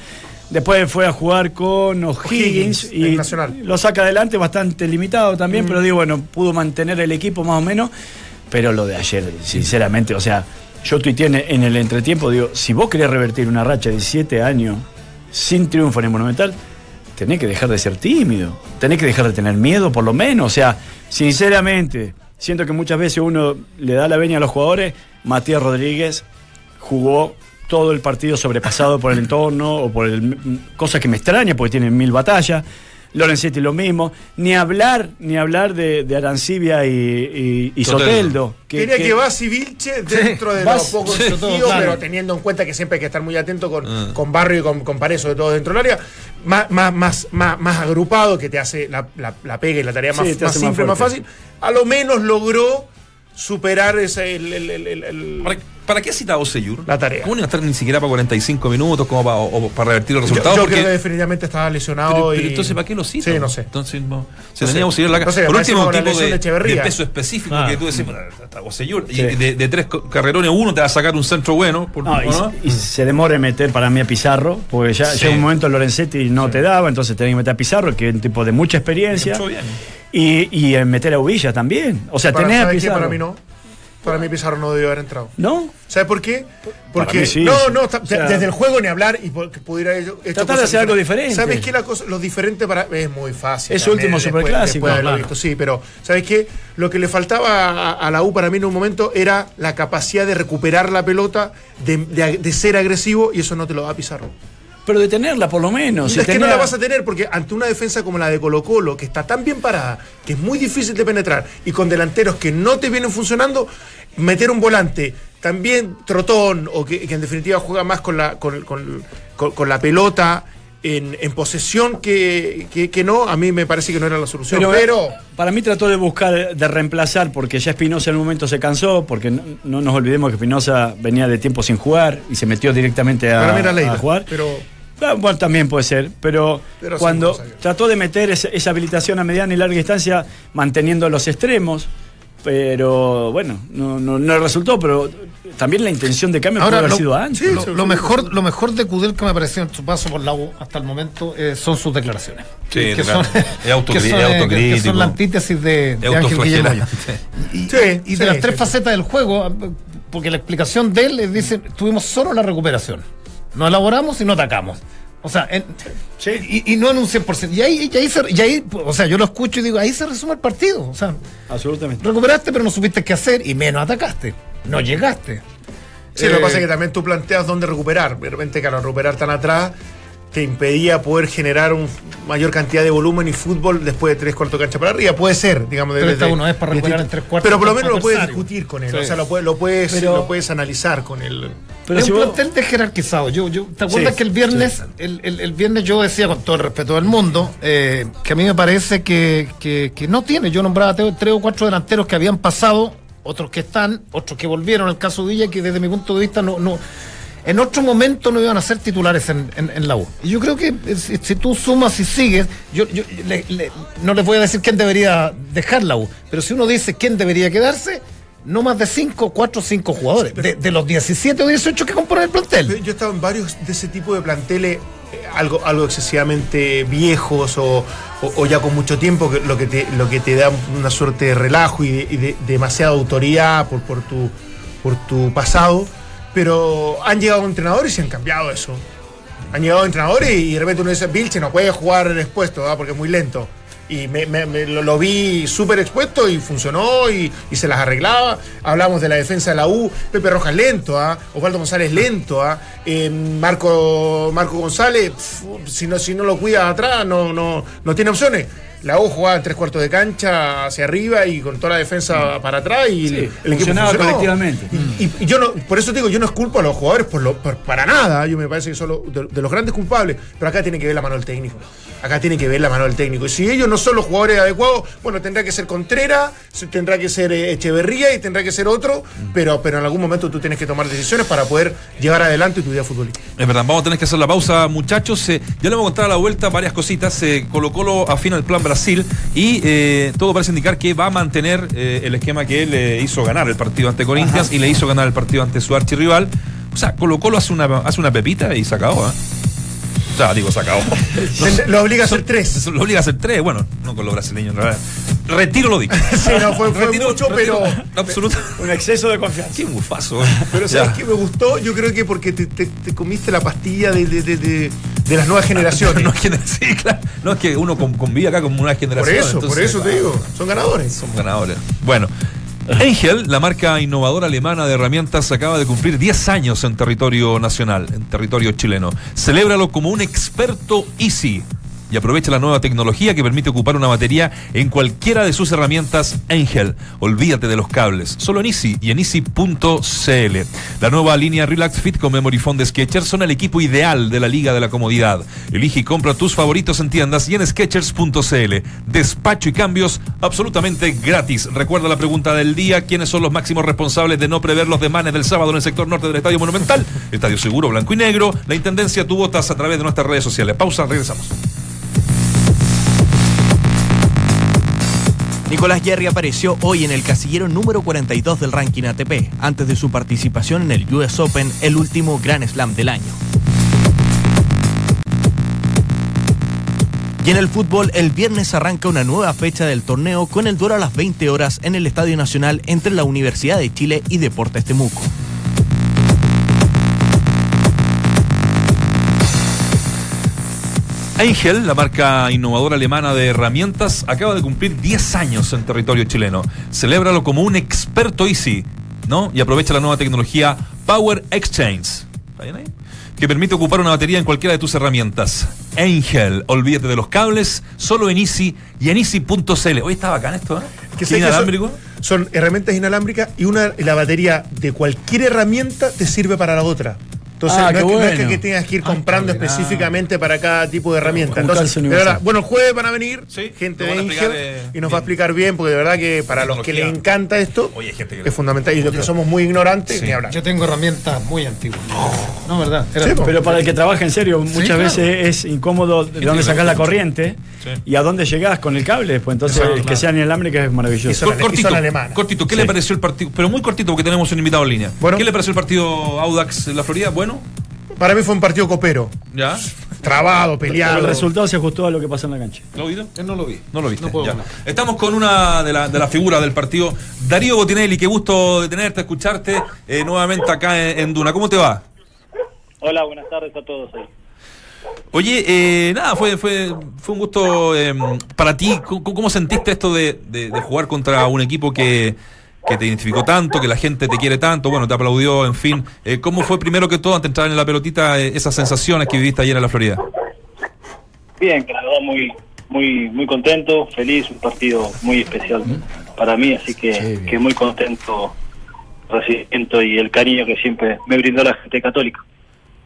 Después fue a jugar con O'Higgins y Nacional. lo saca adelante bastante limitado también, pero digo, bueno, pudo mantener el equipo más o menos. Pero lo de ayer, sinceramente, o sea, yo tuiteé en, en el entretiempo, digo, si vos querés revertir una racha de 17 años sin triunfo en el Monumental, tenés que dejar de ser tímido, tenés que dejar de tener miedo por lo menos. O sea, sinceramente, siento que muchas veces uno le da la veña a los jugadores. Matías Rodríguez jugó todo el partido sobrepasado por el entorno o por el, cosa que me extraña porque tiene mil batallas. Lorenzetti lo mismo. Ni hablar, ni hablar de, de Arancibia y, y, y Soteldo. Soteldo. Quería que, va Vilche dentro de Vas- lo poco sí, claro. pero teniendo en cuenta que siempre hay que estar muy atento con, Ah. con Barrio y con, con Parezo de todo dentro del área, más, más, más, más, más agrupado que te hace la, la, la pega y la tarea más, Sí, te más hace más simple, más, fácil, a lo menos logró superar ese, el, el- el- el- el- ¿Para, qué ha citado Seyur? La tarea. ¿Cómo no iba a estar ni siquiera para 45 minutos como para, o- o para revertir los Yo, resultados? yo Porque- creo que definitivamente estaba lesionado. pero, pero y- entonces, ¿para qué lo cita? Sí, no sé. Entonces, no, se No en la No sé, Por último, un tipo de, de Echeverría. de peso específico Ah. que tú decís, bueno, está Bocellur. Y de, de tres carrerones, uno te va a sacar un centro bueno. Por, No, y, ¿o no? y se demora en meter para mí a Pizarro, porque ya Sí. llega un momento Lorenzetti no te daba, entonces tenés que meter a Pizarro, que es un tipo de mucha experiencia. Bien. Y, y en meter a Uvilla también. O sea, Para, tenés a. Pizarro. Para mí no. Para mí Pizarro no debió haber entrado. ¿No? ¿Sabes por qué? Porque sí. no, no, está- O sea, desde el juego ni hablar y porque pudiera hecho Tratar de hacer algo diferente. ¿Sabes qué? La cosa, lo diferente para es muy fácil. Ese también, último superclásico, claro. visto, sí, pero ¿sabes qué? Lo que le faltaba a, a la U para mí en un momento era la capacidad de recuperar la pelota, de, de- de ser agresivo y eso no te lo da Pizarro. Pero de tenerla por lo menos. si es que no la vas a tener porque ante una defensa como la de Colo Colo, que está tan bien parada, que es muy difícil de penetrar, y con delanteros que no te vienen funcionando, meter un volante también trotón, o que, que en definitiva juega más con la, con, con- con- con la pelota en, en posesión que, que- que no, a mí me parece que no era la solución. Pero, Pero, para mí trató de buscar, de reemplazar, porque ya Espinosa en un momento se cansó, porque no, no nos olvidemos que Espinosa venía de tiempo sin jugar y se metió directamente a, a jugar. Pero Bueno, también puede ser, pero, cuando trató de meter esa, esa habilitación a mediana y larga distancia, manteniendo los extremos, pero bueno, no, no, no resultó, pero también la intención de cambio puede haber lo, sido antes. sí, lo, lo mejor, lo mejor de Cudel que me pareció en su paso por la U hasta el momento eh, son sus declaraciones. Sí, que, claro. son, Es autocri- que son, es eh, que- autocrítico. que son la antítesis de, de Ángel Guillermo. autoflagelante. Y, Sí, y de sí, las tres sí. facetas del juego, porque la explicación de él es, dice, tuvimos solo la recuperación. No elaboramos y no atacamos. O sea, en- y, y no en un 100%. Y ahí, y ahí, se- y ahí, o sea, yo lo escucho y digo, ahí se resume el partido. O sea, Absolutamente. recuperaste pero no supiste qué hacer y menos atacaste. No llegaste. Sí, lo que Eh, pasa es que también tú planteas dónde recuperar. De repente, claro, recuperar tan atrás te impedía poder generar una mayor cantidad de volumen y fútbol después de tres cuartos de cancha para arriba. Puede ser, digamos. Pero desde- esta uno es para recuperar en tres cuartos Pero por lo menos lo puedes discutir con él. Sí. O sea, lo, puedes- lo, puedes, Pero- lo puedes analizar con él. Pero es si un vos- plantel de jerarquizado. Yo, yo, ¿Te acuerdas Sí, que el viernes, el, el- el viernes yo decía con todo el respeto del mundo, eh, que a mí me parece que, que- que no tiene. Yo nombraba tres o cuatro delanteros que habían pasado, otros que están, otros que volvieron. El caso de Villa, que desde mi punto de vista no, no en otro momento no iban a ser titulares en, en- en la U. Y yo creo que eh, si, si tú sumas y sigues, yo, yo le- le- no les voy a decir quién debería dejar la U, pero si uno dice quién debería quedarse, no más de 5, 4 o 5 jugadores. De, de los 17 o 18 que componen el plantel. Yo he estado en varios de ese tipo de planteles, eh, algo, algo excesivamente viejos o, o- o ya con mucho tiempo, que lo, que te, lo que te da una suerte de relajo y de, y de demasiada autoridad por, por, tu, por tu pasado. Pero han llegado entrenadores y han cambiado eso. Han llegado entrenadores y de repente uno dice, Vilche no puede jugar expuesto, ¿ah? porque es muy lento. Y me, lo, vi súper expuesto y funcionó y, y se las arreglaba. Hablamos de la defensa de la U. Pepe Rojas lento, ¿ah? Osvaldo González lento, ¿ah? Eh, Marco, Marco González, si no, si no lo cuida atrás, no, no, no tiene opciones. La U jugaba en tres cuartos de cancha hacia arriba y con toda la defensa para atrás y Sí, el, el equipo funcionaba colectivamente. Y, yo no, por eso te digo, yo no es culpo a los jugadores por lo, por- para nada. Yo me parece que son los- de, de los grandes culpables. Pero acá tiene que ver la mano del técnico. Acá tiene que ver la mano del técnico. Y si ellos no son los jugadores adecuados, bueno, tendrá que ser Contreras, se- tendrá que ser eh, Echeverría y tendrá que ser otro. Pero, pero en algún momento tú tienes que tomar decisiones para poder llevar adelante tu vida futbolística. Es verdad, vamos a tener que hacer la pausa, muchachos. Eh, ya le hemos contado a la vuelta varias cositas. Eh, Colo Colo afina el plan Brasil y eh, todo parece indicar que va a mantener eh, el esquema que le hizo ganar el partido ante Corinthians y le hizo ganar el partido ante su archirrival. O sea, Colo Colo hace una, hace una pepita y se acabó, ¿eh? (laughs) O sea, digo, se acabó. Lo obliga a hacer tres. (laughs) Lo obliga a hacer tres, bueno, no con los brasileños, en realidad. Retiro lo dicho. Sí, no, fue, fue Retiro- mucho, retiro pero. Absoluto. Un exceso de confianza. Qué bufazo. eh. Pero Ya. ¿sabes qué me gustó? Yo creo que porque te, te- te comiste la pastilla de, de- de- de- de las nuevas generaciones. No, es (laughs) que, sí, claro. No es que uno con- convive acá como una por generación. eso, por eso te digo. Son ganadores. Son ganadores. Bueno. Angel, la marca innovadora alemana de herramientas, acaba de cumplir 10 años en territorio nacional, en territorio chileno. Celébralo como un experto Easy y aprovecha la nueva tecnología que permite ocupar una batería en cualquiera de sus herramientas Angel. Olvídate de los cables, solo en Easy y en Easy.cl. La nueva línea Relax Fit con Memory Foam de Skechers son el equipo ideal de la Liga de la Comodidad. Elige y compra tus favoritos en tiendas y en Skechers.cl. Despacho y cambios absolutamente gratis. Recuerda la pregunta del día: ¿quiénes son los máximos responsables de no prever los demanes del sábado en el sector norte del Estadio Monumental? Estadio Seguro, Blanco y Negro. La Intendencia, tú votas a través de nuestras redes sociales. Pausa, regresamos. Nicolás Jerry apareció hoy en el casillero número 42 del ranking ATP, antes de su participación en el US Open, el último Grand Slam del año. Y en el fútbol, el viernes arranca una nueva fecha del torneo con el duelo a las 20 horas en el Estadio Nacional entre la Universidad de Chile y Deportes Temuco. Angel, la marca innovadora alemana de herramientas, acaba de cumplir 10 años en territorio chileno. Celébralo como un experto Easy, ¿no? Y aprovecha la nueva tecnología Power Exchange. ¿Está bien ahí? Que permite ocupar una batería en cualquiera de tus herramientas. Angel, olvídate de los cables, solo en Easy y en Easy.cl. Hoy está bacán esto, ¿eh? ¿Qué que inalámbrico? Son, son herramientas inalámbricas y una la batería de cualquier herramienta te sirve para la otra. Entonces, Ah, no, es que, no es bueno. que, que tengas que ir comprando específicamente para cada tipo de herramienta. Entonces, de verdad, bueno, el jueves van a venir Sí, gente de Angel eh, y nos va a explicar bien, porque de verdad que para los que les encanta esto, Oye, hay gente que- es fundamental. Y los que somos muy ignorantes, Sí. ni hablar. Yo tengo herramientas muy antiguas. No, ¿verdad? Era- Sí. Pero para el que trabaja en serio, muchas claro. veces es incómodo de dónde sacas la corriente Sí. y a dónde llegás con el cable. Pues entonces, Exacto, que claro. sea inalámbrica es maravilloso. Cortito, son cortito, ¿qué Sí. le pareció el partido? Pero muy cortito porque tenemos un invitado en línea. Bueno. ¿Qué le pareció el partido Audax en la Florida? Bueno, Para mí fue un partido copero. ya. Trabado, Pero peleado. el resultado se ajustó a lo que pasó en la cancha. ¿Lo oído? No lo vi. No lo viste. No puedo ya. hablar. Estamos con una de las de las figuras del partido. Darío Botinelli, qué gusto de tenerte, escucharte eh, nuevamente acá en, en Duna. ¿Cómo te va? Hola, buenas tardes a todos ahí. Oye, eh, nada, fue, fue, fue un gusto eh, para ti. ¿Cómo, cómo sentiste esto de, de- de jugar contra un equipo que, que te identificó tanto, que la gente te quiere tanto, bueno, te aplaudió, en fin? Eh, ¿Cómo fue primero que todo, antes de entrar en la pelotita, eh, esas sensaciones que viviste ayer en la Florida? Bien, que la verdad muy, muy, muy contento, feliz, un partido muy especial para mí, así que, que muy contento recibiendo y el cariño que siempre me brindó la gente católica.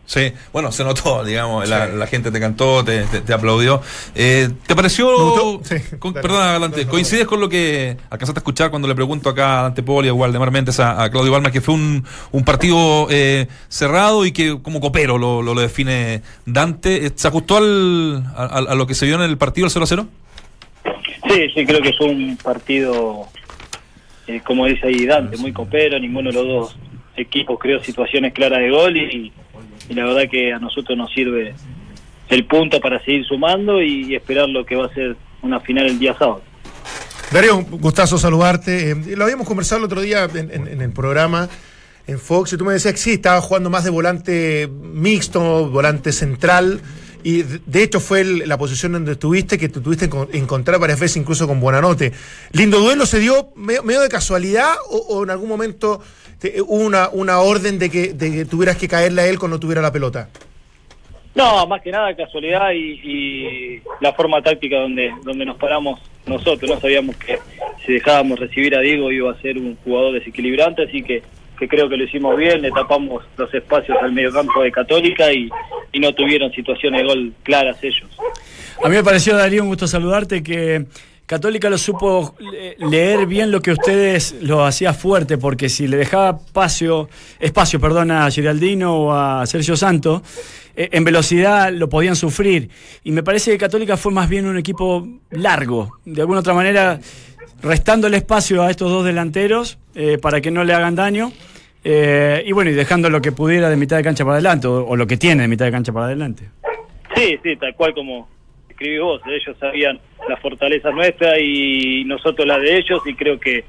Sí, bueno, se notó, (laughs) digamos, la, la gente te cantó, te, te- te aplaudió. Eh, ¿Te pareció, sí. con- Dale. perdón, adelante, coincides con lo que alcanzaste a escuchar cuando le pregunto acá a Dante Poli, a Waldemar Méndez, a, a Claudio Balma, que fue un, un partido eh, cerrado y que como copero lo, lo, lo define Dante? Eh, ¿Se ajustó al, a, a lo que se vio en el partido, el 0 a 0? Sí, sí, creo que fue un partido, eh, como dice ahí Dante, muy copero, ninguno de los dos equipos creó situaciones claras de gol y, y la verdad que a nosotros nos sirve el punto para seguir sumando y esperar lo que va a ser una final el día sábado. Darío, un gustazo saludarte. Eh, lo habíamos conversado el otro día en, en- el programa. en Fox y tú me decías que sí, estaba jugando más de volante mixto, volante central. Y de hecho fue el- la posición donde estuviste, que te tuviste que encontrar varias veces incluso con Buenanote. ¿Lindo duelo se dio medio, de casualidad o, en algún momento te- hubo una, una orden de que, de que tuvieras que caerle a él cuando tuviera la pelota? No, más que nada casualidad y, y la forma táctica donde, donde nos paramos nosotros. No sabíamos que si dejábamos recibir a Diego iba a ser un jugador desequilibrante, así que, que creo que lo hicimos bien, le tapamos los espacios al mediocampo de Católica y, no tuvieron situaciones de gol claras ellos. A mí me pareció, Darío, un gusto saludarte, que Católica lo supo eh, leer bien lo que ustedes lo hacía fuerte, porque si le dejaba espacio, espacio perdón, a Giraldino o a Sergio Santo, eh, en velocidad lo podían sufrir. Y me parece que Católica fue más bien un equipo largo, de alguna otra manera restando el espacio a estos dos delanteros eh, para que no le hagan daño. Eh, y bueno, y dejando lo que pudiera de mitad de cancha para adelante, o, o lo que tiene de mitad de cancha para adelante. Sí, sí, tal cual como escribí vos. Ellos sabían la fortaleza nuestra y nosotros la de ellos y creo que,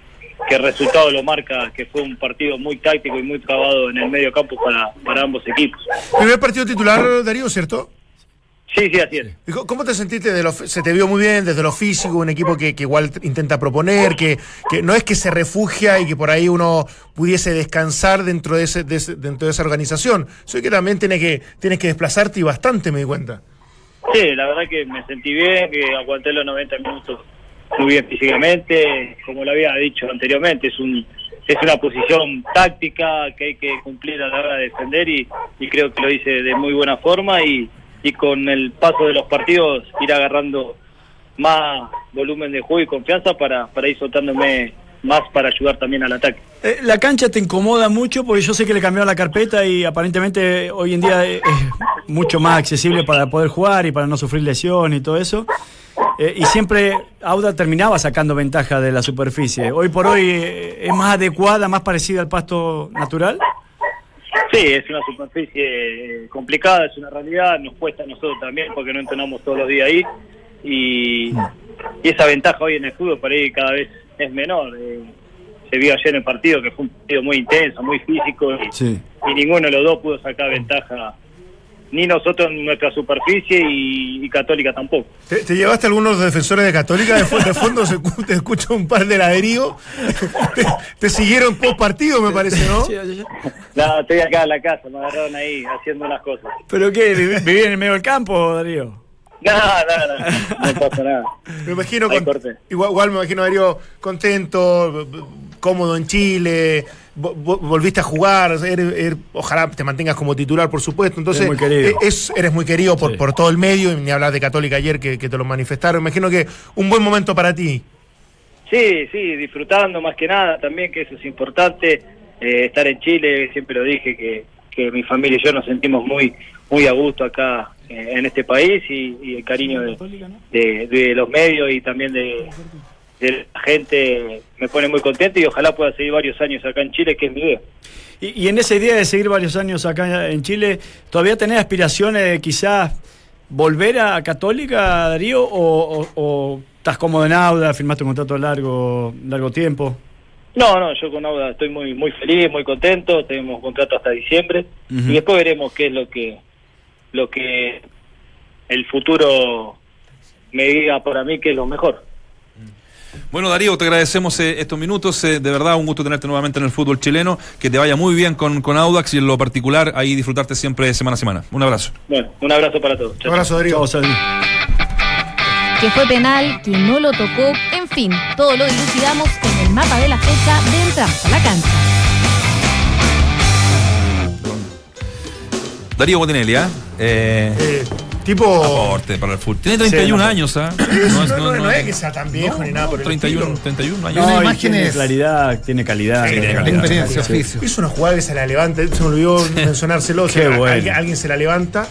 que el resultado lo marca que fue un partido muy táctico y muy trabado en el medio campo para, para ambos equipos. Primer partido titular, Darío, ¿cierto? Sí, sí, así es. ¿Y co- ¿Cómo te sentiste? De lo, se te vio muy bien desde lo físico, un equipo que, que igual intenta proponer, que, que no es que se refugia y que por ahí uno pudiese descansar dentro de, ese, de ese- dentro de esa organización. Soy que también tiene que, tienes que desplazarte y bastante, me di cuenta. Sí, la verdad que me sentí bien, que aguanté los 90 minutos muy bien físicamente, como lo había dicho anteriormente, es un es una posición táctica que hay que cumplir a la hora de defender y, y creo que lo hice de muy buena forma y, y con el paso de los partidos ir agarrando más volumen de juego y confianza para, para ir soltándome más para ayudar también al ataque. Eh, La cancha te incomoda mucho porque yo sé que le cambiaron la carpeta y aparentemente hoy en día es mucho más accesible para poder jugar y para no sufrir lesión y todo eso. Eh, y siempre Auda terminaba sacando ventaja de la superficie. Hoy por hoy eh, es más adecuada, más parecida al pasto natural. Sí, es una superficie eh, complicada, es una realidad, nos cuesta a nosotros también porque no entrenamos todos los días ahí y, y esa ventaja hoy en el fútbol por ahí cada vez es menor. eh, se vio ayer en el partido que fue un partido muy intenso, muy físico y, Sí. y ninguno de los dos pudo sacar ventaja, ni nosotros en nuestra superficie y, y Católica tampoco. ¿Te, te llevaste algunos defensores de Católica? De, fo- de fondo se te escucho un par de ladrillos. (laughs) te, te siguieron post partido, me parece, ¿no? Nada, estoy acá en la casa, me agarraron ahí haciendo unas cosas. ¿Pero qué? ¿Viví en el medio del campo, Darío? No, no, no, no pasa nada. Me imagino con- igual, igual me imagino Darío contento, cómodo en Chile, vo- vo- volviste a jugar, eres- eres- ojalá te mantengas como titular, por supuesto. Entonces, Eres muy querido. es- eres muy querido por, Sí. por todo el medio, y ni hablar de Católica ayer que, que te lo manifestaron. Imagino que un buen momento para ti. Sí, sí, disfrutando más que nada también, que eso es importante. Eh, estar en Chile, siempre lo dije, que, que mi familia y yo nos sentimos muy muy a gusto acá eh, en este país y, y el cariño de, de- de los medios y también de, de la gente me pone muy contento y ojalá pueda seguir varios años acá en Chile, que es mi idea. Y, y en esa idea de seguir varios años acá en Chile, ¿todavía tenés aspiraciones de quizás volver a Católica, Darío? ¿O, o- o estás cómodo en Auda, firmaste un contrato largo, largo tiempo? No, no, yo con Auda estoy muy muy feliz, muy contento, tenemos contrato hasta diciembre y después veremos qué es lo que lo que el futuro me diga para mí que es lo mejor. Bueno, Darío, te agradecemos eh, estos minutos. eh, de verdad, un gusto tenerte nuevamente en el fútbol chileno. Que te vaya muy bien con, con Audax y en lo particular, ahí disfrutarte siempre semana a semana. Un abrazo. Bueno, un abrazo para todos. Un abrazo, Darío. Darío. Que fue penal, que no lo tocó, en fin, todo lo dilucidamos en el mapa de la fecha de Entramos a la cancha. Darío Botinelli, ¿ah? Eh, Eh, tipo. aporte para el fútbol. Tiene 31 Sí, no. años, ¿ah? No, es- no, no, no es que sea tan viejo ni nada por el 31, estilo. 31 años. No, imágenes- tiene claridad, tiene calidad. Sí, tiene tiene calidad. Experiencia, oficio. Hizo una jugada que se la levanta, se me olvidó mencionárselo. Qué o sea, bueno. alguien, alguien se la levanta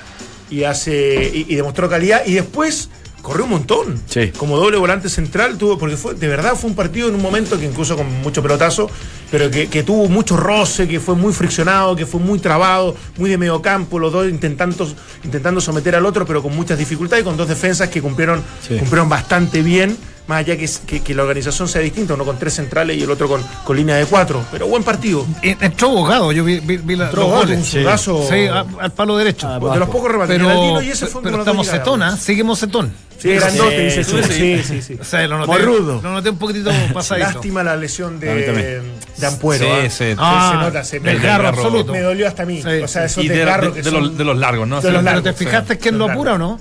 y hace y, y demostró calidad y después corrió un montón. Sí. Como doble volante central tuvo, porque fue, de verdad fue un partido en un momento que incluso con mucho pelotazo, pero que, que tuvo mucho roce, que fue muy friccionado, que fue muy trabado, muy de medio campo, los dos intentando, intentando someter al otro, pero con muchas dificultades y con dos defensas que cumplieron, Sí. cumplieron bastante bien más allá que, que, que la organización sea distinta, uno con tres centrales y el otro con, con línea de cuatro. Pero buen partido. Y Entró abogado, yo vi, vi, vi la, Entró los Bogado, goles. un. Sí, a- al palo derecho. Ah, de los pocos remates. pero y ese fue pero estamos ¿ah? Seguimos setón. Sí, grandote, Sí, dice sí, sí. Sí, sí, sí. O sea, lo noté, Morrudo. lo noté un poquitito (laughs) pasadito. Lástima la lesión de, Ampuero. Sí, ¿ah? sí. Ah, se nota, se me, desgarro me- absoluto. Me dolió hasta a mí. Sí. O sea, esos de, desgarros de- que de son- los, de los largos, ¿no? de Sí. los largos, te fijaste sí. quién lo apura o no?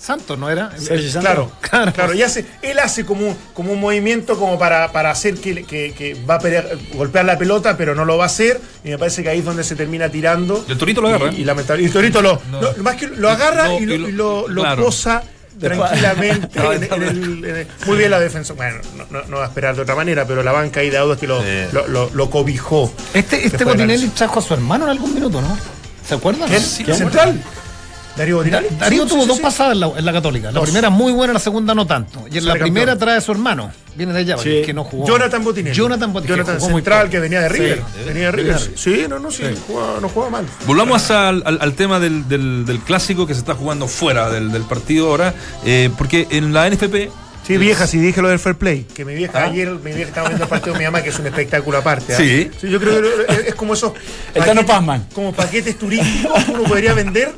Santos, ¿no era? Sergio Santos. Claro, (laughs) Claro. claro, Y hace, él hace como, un- como un movimiento como para, para hacer que, que- que va a pelear- golpear la pelota, pero no lo va a hacer. Y me parece que ahí es donde se termina tirando. Y el Torito lo agarra. Y, y lamentable- y el Torito lo, lo- más que lo agarra No, y lo, y lo- lo- claro. posa tranquilamente (laughs) en, en el- en el- muy bien la defensa bueno no, no- no va a esperar de otra manera pero la banca ahí de Audas que lo, Sí. lo, lo- lo cobijó Este, este Botinelli trajo a su hermano en algún minuto, ¿no? ¿Se acuerdan? ¿Quién? Sí, central Darío Botinelli Darío Sí, tuvo sí, dos sí. pasadas en la, en la Católica. La Dos. primera muy buena, la segunda no tanto. Y en la primera campeón. trae a su hermano. Viene de allá, Sí. que no jugó. Jonathan Botinelli Jonathan Botinelli. Jonathan que jugó muy central poco. que venía de River Sí. venía de River sí no no sí, jugaba- no jugaba mal Volvamos al, al- al tema del, del- del clásico que se está jugando fuera del, del partido ahora, eh, porque en la NFP Sí, vieja, sí dije lo del fair play. Que mi vieja ¿Ah? ayer, mi vieja estaba viendo el partido de mi mamá, que es un espectáculo aparte. ¿ah? Sí. yo creo que es, es como esos. Paquetes- Pazman. Como paquetes turísticos que uno podría vender.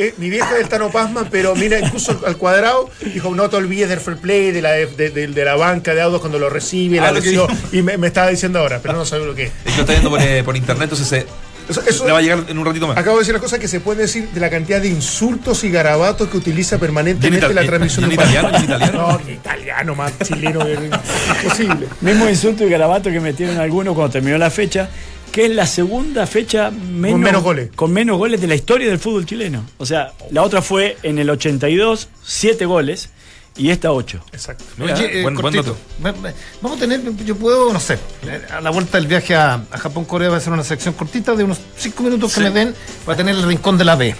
Eh, mi vieja del Tano Pazman, pero mira, incluso al cuadrado, dijo: No te olvides del fair play, de la, de, de- de la banca de autos cuando lo recibe, Ah, la lo lesión. dijo. Y me, me estaba diciendo ahora, pero no sabe lo que es. es lo está viendo por, eh, por internet, entonces se- Eso- eso- le va a llegar en un ratito más. Acabo de decir las cosas que se pueden decir de la cantidad de insultos y garabatos que utiliza permanentemente ¿Y en la transmisión en de italiano? ¿Y en italiano? No, que italiano, más chileno, es imposible. Mismo insulto y garabato que metieron algunos cuando terminó la fecha, que es la segunda fecha menos, menos goles. con menos goles de la historia del fútbol chileno. O sea, la otra fue en el 82, 7 goles, y esta 8. Exacto. Mira, Oye, eh, buen, buen Vamos a tener, yo puedo, no sé, a la vuelta del viaje a, a Japón, Corea, va a ser una sección cortita de unos cinco minutos que me den para tener el rincón de la B.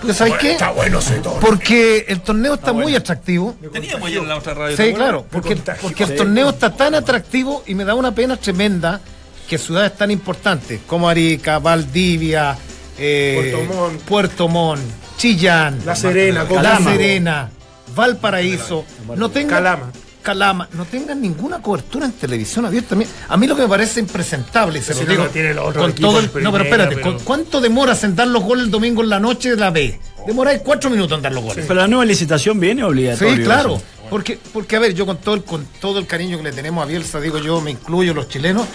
Porque, ¿sabes qué? Está bueno ese tono. Porque el torneo está muy atractivo. Teníamos ayer en la otra radio. Sí, claro, porque, porque el torneo está tan atractivo y me da una pena tremenda que ciudades tan importantes como Arica, Valdivia, eh, Puerto Montt. Puerto Montt, Chillán, La Serena, La Calama. Serena, Valparaíso, no tengan, Calama. Calama, no tengan ninguna cobertura en televisión abierta. A mí, a mí lo que me parece impresentable, se Si lo no digo, lo tiene los otros con equipos todo el- en no, pero primera, espérate, pero- ¿con ¿cuánto demoras en dar los goles el domingo en la noche de la B? Demoráis cuatro minutos en dar los goles. Pero la nueva licitación viene obligatoria. Sí, claro. Porque, porque, a ver, yo con todo, el, con todo el cariño que le tenemos a Bielsa, digo yo, me incluyo los chilenos.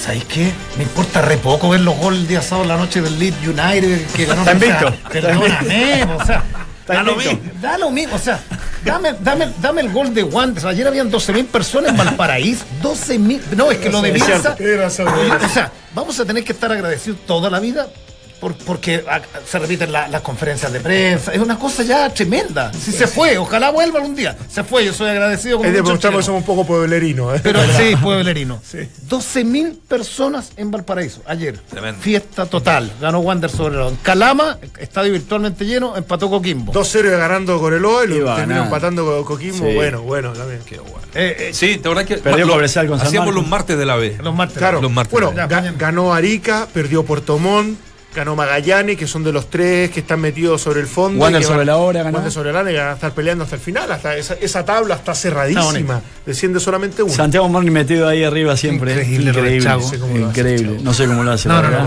¿Sabéis qué? Me importa re poco ver los goles el día sábado en la noche del Leeds United que ganó. Está o sea, invicto. Perdóname, o sea. Da lo, mismo, da lo mismo, o sea, dame, dame, dame el gol de Wanderers. Ayer habían 12.000 personas en Valparaíso. (laughs) 12.000. No, es que lo de Bielsa. O sea, vamos a tener que estar agradecidos toda la vida por- porque ah, se repiten la- las conferencias de prensa. Es una cosa ya tremenda. Si se fue, ojalá vuelva algún día. Se fue, yo soy agradecido con Es de muchos demostrar que somos un poco pueblerinos. ¿eh? Pero (laughs) sí, pueblerino. Sí. 12.000 personas en Valparaíso ayer. Tremendo. Fiesta total. Ganó Wander sobre el Calama, estadio virtualmente lleno, empató Coquimbo. 2-0 iba ganando Coreloa y lo terminó empatando con Coquimbo. Sí. Bueno, bueno, también. Qué bueno. Eh, eh, Sí, de verdad que. Perdió lo- con Hacíamos Marcos. los martes de la B. los martes. Claro, Los martes. bueno, ganó Arica, perdió Puerto Montt, ganó Magallanes, que son de los tres que están metidos sobre el fondo. Wander sobre van- la hora ganó. Wander sobre la hora y van a estar peleando hasta el final. Hasta esa, esa tabla está cerradísima. Desciende solamente uno. Santiago Morni metido ahí arriba siempre. Increíble de increíble. Chago. No sé cómo lo hace, increíble. Chago. No sé cómo lo hace. No, no, no.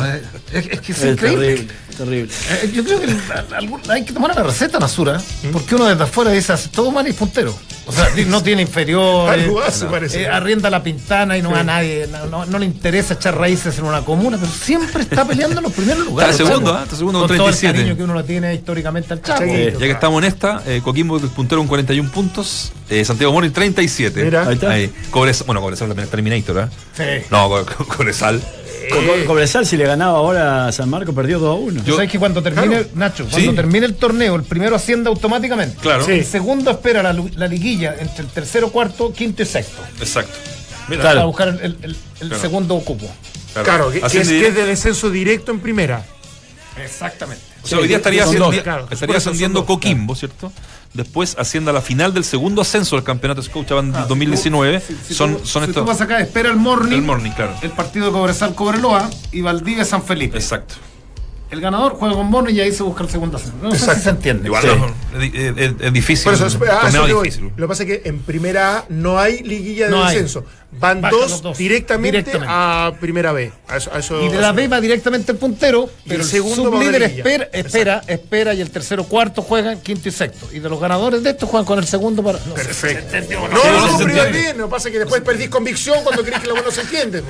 Eh, Es, es que es, Es increíble. terrible, terrible. Eh, yo creo que hay que tomar la receta, Nasura, porque uno desde afuera dice, hace todo mal y puntero. O sea, no tiene inferiores, (laughs) hace, parece. eh, arrienda la pintana y no va a nadie, no, no- no le interesa echar raíces en una comuna, pero siempre está peleando en los primeros lugares. Está segundo. ¿ah? Está segundo con con todo el 37. cariño que uno lo tiene históricamente al Chaco. Eh, ya que estamos en esta, eh, Coquimbo el puntero con 41 puntos, eh, Santiago Mori 37. Mira. Ahí está. Cobres- bueno, Cobresal también es Terminator, ¿eh? Sí. No, Co- Co- Cobresal. Co- Cobresal, si le ganaba ahora a San Marco, perdió 2 a 1. Yo, ¿Sabes que cuando termine, Claro. Nacho, cuando Sí. termine el torneo, el primero asciende automáticamente. Claro. Sí. El segundo espera la, liguilla entre el tercero, cuarto, quinto y sexto. Exacto. Mira, Para buscar el, el- el- el Claro. segundo cupo. Claro, que, es, de- que es de descenso directo en primera. Exactamente. O sea, hoy día estaría, estaría ascendiendo dos, Coquimbo, ¿cierto? Después asciende a la final del segundo ascenso del campeonato Scotiabank del 2019. Si son tú- son si estos. tú vas acá, espera el morning, El morning, claro. el partido de Cobresal Cobreloa y Valdivia San Felipe. Exacto. El ganador juega con bono y ahí se busca el segundo ascenso. No sé si se entiende. Igual Sí. no, es, es- es difícil. Por eso, es- a eso torneo que voy. difícil. Lo que pasa es que en primera A no hay liguilla de No hay. descenso. Van dos. Directamente, Directamente. a primera B. A eso, a eso- Y de la B va directamente el puntero, Y pero el el segundo sublíder espera, espera, espera, y el tercero cuarto juegan quinto y sexto. Y de los ganadores de estos juegan con el segundo para. no. Perfecto. No, no, no no, se pero bien. Lo que pasa es que después perdís convicción cuando crees que lo bueno se entiende.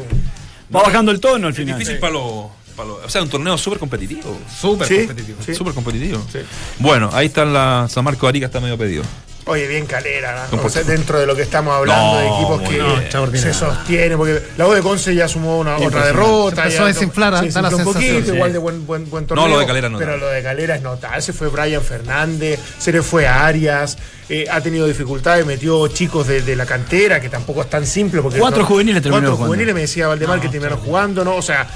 Va bajando el tono al final. Difícil para los. O sea, un torneo súper competitivo. Súper Sí. competitivo. Sí. Súper competitivo. Sí. Bueno, ahí está la San Marco de Arica, está medio pedido. Oye, bien calera, ¿no? Con O sea, dentro de lo que estamos hablando No, de equipos que se sostienen, porque la U de Conce ya sumó una otra derrota. Se empezó ya a desinflar, se da la un sensación, poquito, sí. igual de buen, buen, buen torneo. lo de Calera no Pero lo de Calera es notable. Se fue Brian Fernández, se le fue a Arias, eh, ha tenido dificultades, metió chicos de, de la cantera, que tampoco es tan simple. Porque Cuatro no- juveniles terminó Cuatro jugando. juveniles, me decía Valdemar, que terminaron jugando, ¿no? O sea,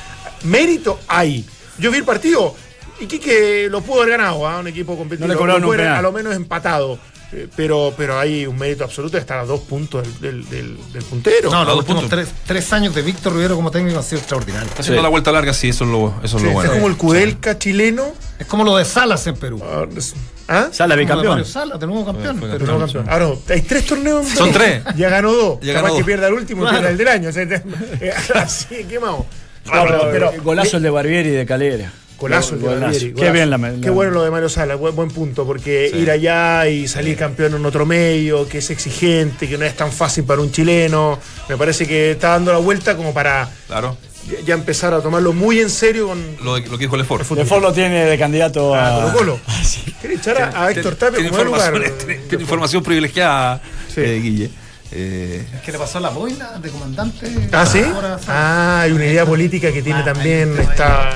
mérito hay. Yo vi el partido. Y Quique lo pudo haber ganado, ¿ah? un equipo competitivo. No Lo pudo a lo menos empatado. Eh, Pero, pero hay un mérito absoluto de estar a dos puntos del, del, del- del puntero. No, A los dos últimos tres, tres años de Víctor Rivero como técnico han sido extraordinarios. Está haciendo Sí. la vuelta larga, sí, eso es lo, eso es Sí, lo bueno. es como el Kudelka chileno. Es como lo de Salas en Perú. Ah, es- ¿Ah? Sala Como de bicampeón. Salas, de nuevo campeón. Pero Pero no campeón. Ah, no, hay tres torneos. en Son tres. Ya ganó dos. Ya Capaz ganó que dos. pierda el último y Claro. pierda el del año. (laughs) O sea, (laughs) así, quemado. No, pero, golazo el de Barbieri y de Calera. Golazo el de Golazo. Barbieri, Qué bien la, la- Qué bueno lo de Mario Sala, buen, buen punto, porque ir allá y salir campeón en otro medio, que es exigente, que no es tan fácil para un chileno, me parece que está dando la vuelta como para Claro. ya- empezar a tomarlo muy en serio con Lo, de- lo que dijo el Lefort. De Ford lo tiene de candidato a a. Colo Colo. (laughs) Ah, sí. ¿Quiere echar a, a Héctor Tapia como lugar? información, (laughs) tiene- tiene información privilegiada, Sí. eh, Guille. Eh, ¿Qué le pasó la boina de comandante? Ah, sí. Ahora, Ah, hay una idea política que tiene Ah, también, está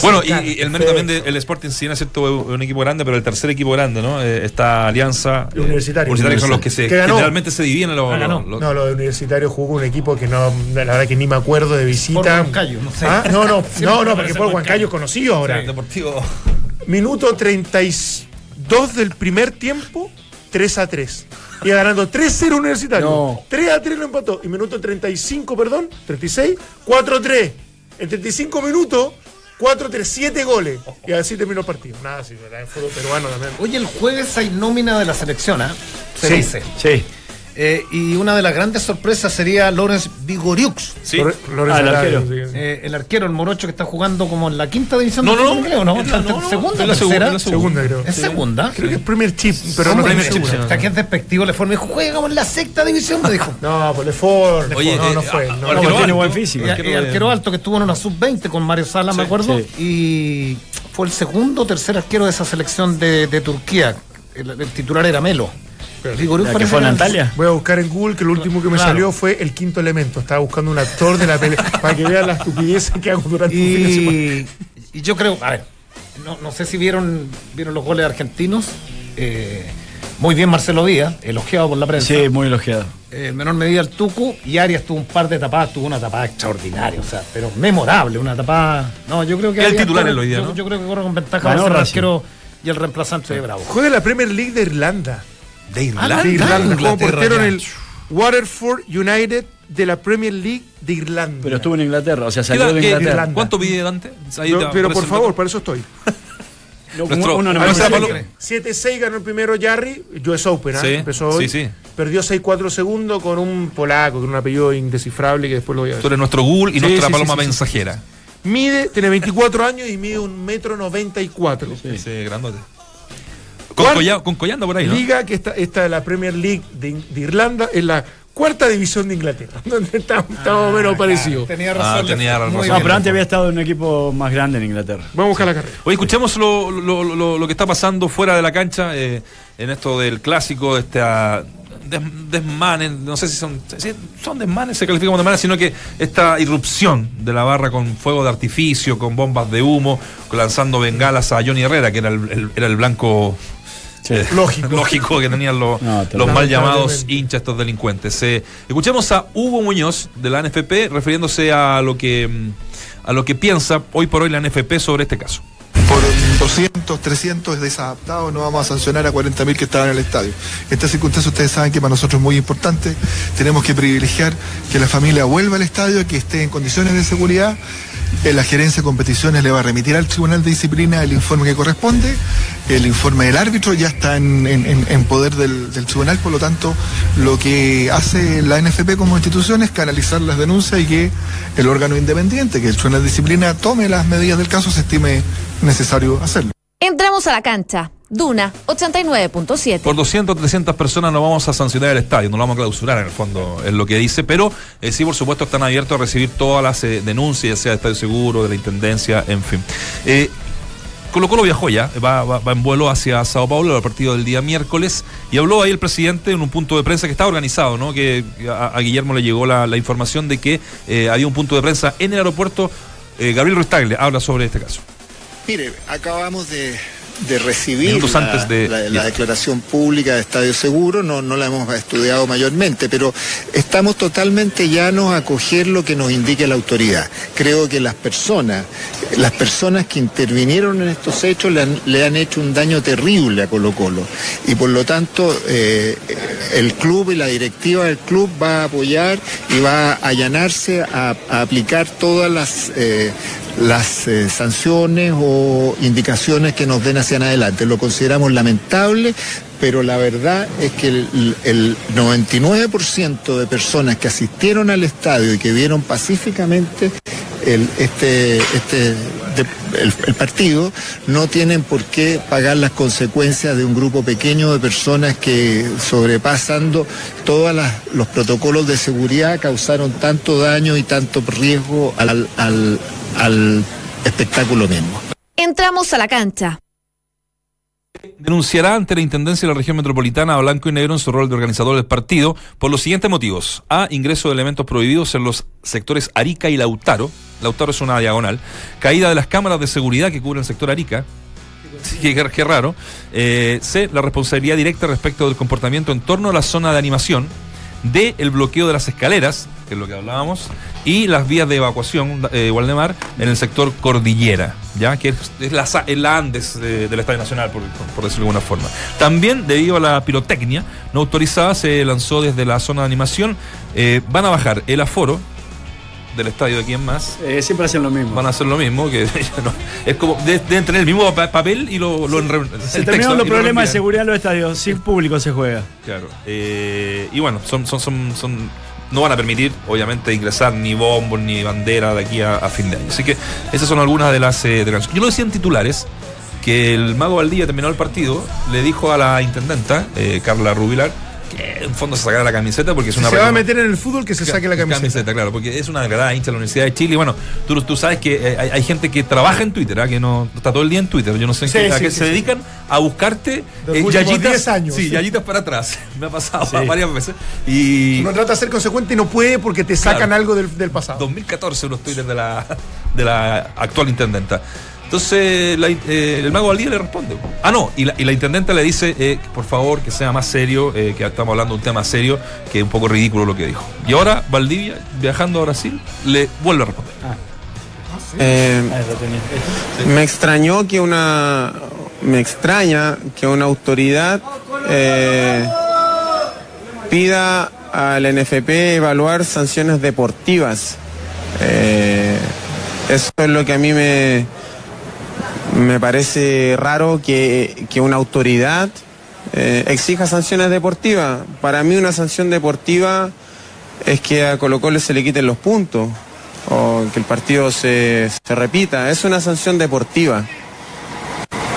bueno, y, y el mérito también del Sporting, si bien es cierto, es un equipo grande, pero el tercer equipo grande, ¿no? Eh, esta alianza. El Universitario. que son los que se Que generalmente se dividen los. Ah, ganó. los- No, lo de Universitario jugó un equipo que no, la verdad que ni me acuerdo de visita. Por Huancayo, no sé. Ah, no, no, (laughs) no, no, porque por Huancayo. Es conocido ahora. Deportivo. Minuto 32 del primer tiempo, 3 a 3. Iba ganando 3-0 Universitario. No. 3 a 3 lo empató. Y minuto 35, perdón, 36, 4 a 3. En 35 minutos, 4 a 3, 7 goles. Y así terminó el partido. Nada, sí, ¿verdad? En fútbol peruano también. Oye, el jueves hay nómina de la selección, ¿ah? Se Sí. dice. Sí. Eh, y una de las grandes sorpresas sería Lorenz Vigoriux. Sí. Lore- Lorenzo Ah, el arquero. Eh, el arquero, el morocho que está jugando como en la quinta división No, del no, fútbol inglés, ¿o ¿no? segunda, es la segunda, tercera. la Segunda, creo. ¿Es segunda? Creo que es primer chip, pero ¿Cómo no me- seguro. Hasta que es despectivo le fue, me dijo, en la sexta división, me dijo. (laughs) No, pues Lefort. Oye, no, no eh, fue. no, arquero no, tiene alto, buen físico. Y, arquero alto que estuvo en una sub-20 con Mario Sala, me acuerdo. sí. Y fue el segundo o tercer arquero de esa selección de, de Turquía. El, el titular era Melo. Vigoriux ¿La que fue Antalya? Voy a buscar en Google que lo último que me Claro. salió fue el quinto elemento. Estaba buscando un actor de la pelea para que vean la estupidez que hago durante un fin de semana. Y, y yo creo, a ver, no, no sé si vieron, vieron los goles argentinos. Eh, muy bien Marcelo Díaz, elogiado por la prensa. Sí, muy elogiado. Eh, en menor medida el Tucu y Arias tuvo un par de tapadas, tuvo una tapada extraordinaria, o sea, pero memorable, una tapada. No, yo creo que El titular es hoy día, yo, ¿no? yo creo que corre con ventaja el arquero y el reemplazante de Bravo. Juega la Premier League de Irlanda. De Ah, Irlanda. De Irlanda, como portero en el Waterford United de la Premier League de Irlanda. Pero estuvo en Inglaterra, o sea, ¿Qué salió de Inglaterra. Irlanda. ¿Cuánto pide Dante? Ahí No, te pero por favor, para eso estoy. (laughs) No, Nuestro- uno no a me ver, parece Pablo- que- 7-6 ganó el primero Jarry, US Open, ¿ah? Sí, empezó hoy. sí, sí. Perdió 6-4 segundos con un polaco, con un apellido indescifrable que después lo voy a Tú ver. eres nuestro Google y Sí, nuestra sí, paloma sí, sí, sí. mensajera. Mide, tiene 24 años y mide un metro 94. Ese grandote. Con, Collando por ahí, ¿no? Liga que está, esta la Premier League de, de Irlanda es la cuarta división de Inglaterra, (laughs) donde está, está más o menos parecido. Tenía Ah, razón. tenía muy razón. bien. No, pero antes había estado en un equipo más grande en Inglaterra. Vamos a buscar la carrera. Oye, escuchemos lo, lo, lo- lo que está pasando fuera de la cancha eh, en esto del clásico, este ah, des- desmanes, no sé si son, si son desmanes, se califica como desmanes, sino que esta irrupción de la barra con fuego de artificio, con bombas de humo, lanzando bengalas a Johnny Herrera, que era el, el- era el blanco Sí. (laughs) Lógico. lógico que tenían los, No, los mal llamados hinchas estos delincuentes. Eh, escuchemos a Hugo Muñoz de la NFP refiriéndose a lo que mm, a lo que piensa hoy por hoy la NFP sobre este caso. por 200 200, 300 desadaptados, no vamos a sancionar a 40.000 que estaban en el estadio. Esta circunstancia ustedes saben que para nosotros es muy importante. Tenemos que privilegiar que la familia vuelva al estadio, que esté en condiciones de seguridad. Eh, La gerencia de competiciones le va a remitir al Tribunal de Disciplina el informe que corresponde. El informe del árbitro ya está en, en- poder del, del tribunal, por lo tanto, lo que hace la NFP como institución es canalizar las denuncias y que el órgano independiente, que el Tribunal de Disciplina, tome las medidas del caso, se estime necesario hacerlo. Entramos a la cancha. Duna 89.7. Por 200, 300 personas no vamos a sancionar el estadio, no lo vamos a clausurar en el fondo, es lo que dice, pero eh, sí, por supuesto, están abiertos a recibir todas las eh, denuncias, ya sea de Estadio Seguro, de la Intendencia, en fin. Eh, Colo Colo viajó ya, va, va- va en vuelo hacia Sao Paulo, al partido del día miércoles, y habló ahí el presidente en un punto de prensa que estaba organizado, ¿no? Que a, a Guillermo le llegó la, la información de que eh, había un punto de prensa en el aeropuerto. Eh, Gabriel Ruiz habla sobre este caso. Mire, acabamos de, de recibir la, antes de- la- la declaración pública de Estadio Seguro, no, no la hemos estudiado mayormente, pero estamos totalmente llanos a coger lo que nos indique la autoridad. Creo que las personas, las personas que intervinieron en estos hechos le han, le han hecho un daño terrible a Colo Colo y por lo tanto eh, el club y la directiva del club va a apoyar y va a allanarse a, a aplicar todas las... eh, las eh, sanciones o indicaciones que nos den hacia adelante. Lo consideramos lamentable, pero la verdad es que el, el 99% de personas que asistieron al estadio y que vieron pacíficamente el, este, este, el partido no tienen por qué pagar las consecuencias de un grupo pequeño de personas que sobrepasando todos los protocolos de seguridad causaron tanto daño y tanto riesgo al, al, al espectáculo mismo. Entramos a la cancha. denunciará ante la Intendencia de la Región Metropolitana a Blanco y Negro en su rol de organizador del partido por los siguientes motivos. A. Ingreso de elementos prohibidos en los sectores Arica y Lautaro. Lautaro es una diagonal. Caída de las cámaras de seguridad que cubren el sector Arica. Sí, qué, qué raro. Eh, C. La responsabilidad directa respecto del comportamiento en torno a la zona de animación. D. El bloqueo de las escaleras, que es lo que hablábamos. Y las vías de evacuación, eh, Waldemar, en el sector Cordillera, ya que es, la, es la Andes de- del Estadio Nacional, por decirlo de alguna forma. También, debido a la pirotecnia no autorizada, se lanzó desde la zona de animación. eh, van a bajar el aforo del estadio de aquí en más. Eh, siempre hacen lo mismo. Van a hacer lo mismo, que (laughs) no, es como de- deben tener el mismo pa- papel y lo, lo Se terminaron los lo problemas de seguridad en los estadios. Sin público se juega. Claro. Eh, y bueno, son, son, son, son, no van a permitir, obviamente, ingresar ni bombos ni bandera de aquí a, a fin de año. Así que esas son algunas de las eh, declaraciones. Yo lo decía en titulares que el mago Valdía terminó el partido, le dijo a la intendenta, eh, Carla Rubilar, que en fondo se sacara la camiseta porque es una se va a meter en el fútbol, que se saque la camiseta. claro, porque es una declarada hincha de la Universidad de Chile. Y bueno, tú, tú sabes que eh, hay, hay gente que trabaja en Twitter, ¿ah? que no está todo el día en Twitter. Yo no sé en Sí, qué- a sí, qué sí, se dedican a buscarte Los eh, yayitas, 10 años, Sí, yayitas para atrás. (laughs) Me ha pasado varias veces. Y Uno trata de ser consecuente y no puede porque te sacan Claro. algo del, del pasado. 2014 unos Twitter de la, de la actual intendenta. Entonces la- eh, el mago Valdía le responde. Ah, no, y la, y la intendenta le dice, eh, por favor, que sea más serio, eh, que estamos hablando de un tema serio, que es un poco ridículo lo que dijo. Y ahora Valdivia, viajando a Brasil, le vuelve a responder. Eh, Ah, eso tenía. me extrañó que una. Me extraña que una autoridad eh, pida al NFP evaluar sanciones deportivas. Eh, eso es lo que a mí me, me parece raro que, que una autoridad eh, exija sanciones deportivas. Para mí una sanción deportiva es que a Colo Colo se le quiten los puntos o que el partido se, se repita. Es una sanción deportiva.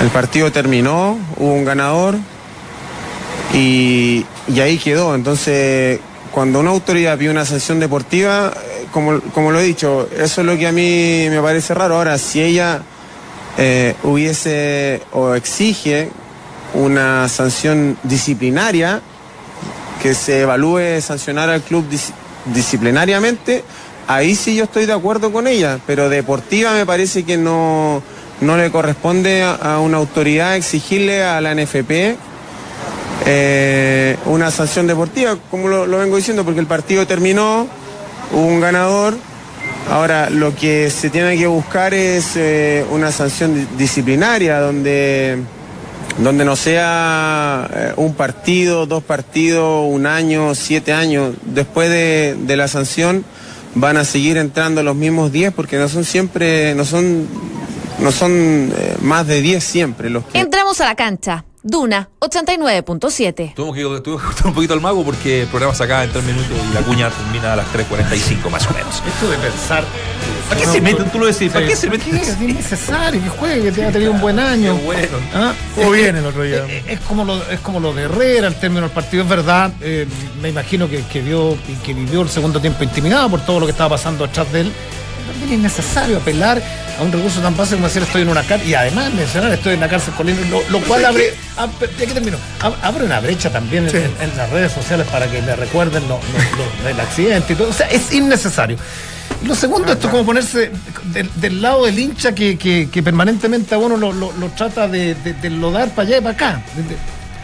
El partido terminó, hubo un ganador y, y ahí quedó. Entonces, cuando una autoridad pide una sanción deportiva, eh, como, como lo he dicho, eso es lo que a mí me parece raro. Ahora, si ella eh, hubiese o exige una sanción disciplinaria, que se evalúe sancionar al club dis- disciplinariamente, ahí sí yo estoy de acuerdo con ella, pero deportiva me parece que no, no le corresponde a, a una autoridad exigirle a la NFP eh, una sanción deportiva, como lo, lo vengo diciendo, porque el partido terminó, hubo un ganador Ahora, lo que se tiene que buscar es eh, una sanción di- disciplinaria donde, donde no sea eh, un partido, dos partidos, un año, siete años. Después de, de la sanción van a seguir entrando los mismos 10 porque no son siempre, no son, no son eh, más de 10 siempre los que... Entramos a la cancha. Duna 89.7. Tuvimos que, cortar un poquito al mago porque el programa se acaba en tres minutos y la cuña termina a las 3.45 más o menos. Esto de pensar. ¿Para qué se meten? Tú lo decís, ¿para Sí. qué se meten? Es innecesario que juegue, que tenga tenido un buen año. Qué bueno. ¿Ah? Es- bien el otro día. Es, es como lo, es como lo de Herrera, el término del partido, es verdad. eh, me imagino que, que vio y que vivió el segundo tiempo intimidado por todo lo que estaba pasando atrás de él. También es necesario apelar a un recurso tan básico como decir estoy en una cárcel y además mencionar estoy en la cárcel con lo, lo cual abre, ab- ya que termino, ab- abre una brecha también en- Sí. en, en las redes sociales para que le recuerden lo- el accidente y todo. O sea, es innecesario. Lo segundo, esto es como ponerse del, del lado del hincha que, que- que permanentemente a uno lo, lo- lo trata de, de, de lodar para allá y para acá. De-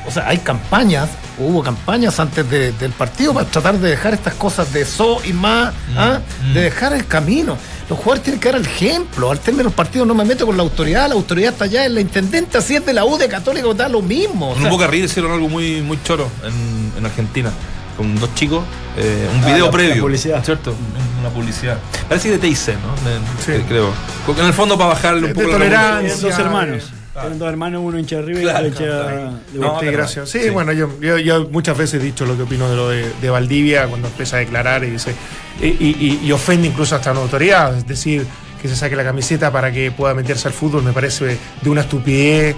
o sea, hay campañas, hubo campañas antes de- del partido para tratar de dejar estas cosas de so y más, ¿ah? de dejar el camino. Los jugadores tienen que dar el ejemplo. Al término del partido no me meto con la autoridad, la autoridad está allá en la intendente, así es de la U de Católica, da lo mismo. O En sea, Boca River hicieron algo muy, muy choro en, en Argentina. Con dos chicos, eh, un Ah, video la- previo. la publicidad. ¿Cierto? Una publicidad. Parece que de TIC, ¿no? De- Sí. Creo. Porque en el fondo para bajarle un De poco la tolerancia. Dos hermanos. Tienen dos hermanos, uno hincha de River y Claro, otro hincha claro. de No. Sí, gracias. Sí, Sí. bueno, yo, yo, yo muchas veces he dicho lo que opino de lo de, de Valdivia cuando empieza a declarar y dice y, y- y ofende incluso hasta a una autoridad, es decir, que se saque la camiseta para que pueda meterse al fútbol me parece de una estupidez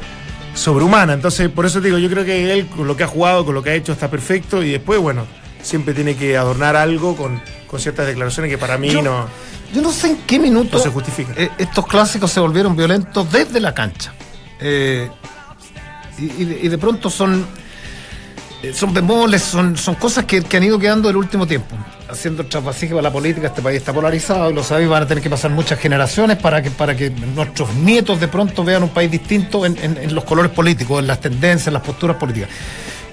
sobrehumana. Entonces, por eso te digo, yo creo que él con lo que ha jugado, con lo que ha hecho está perfecto y después, bueno, siempre tiene que adornar algo con, con ciertas declaraciones que para mí Yo- no, Yo no sé en qué minuto no se justifican. eh, estos clásicos se volvieron violentos desde la cancha. Eh, y, de, pronto son, eh, son bemoles, son, son cosas que, han ido quedando el último tiempo. Haciendo trasvasije para la política, este país está polarizado y lo sabéis, van a tener que pasar muchas generaciones para que, para que nuestros nietos de pronto vean un país distinto en, en- los colores políticos, en las tendencias, en las posturas políticas.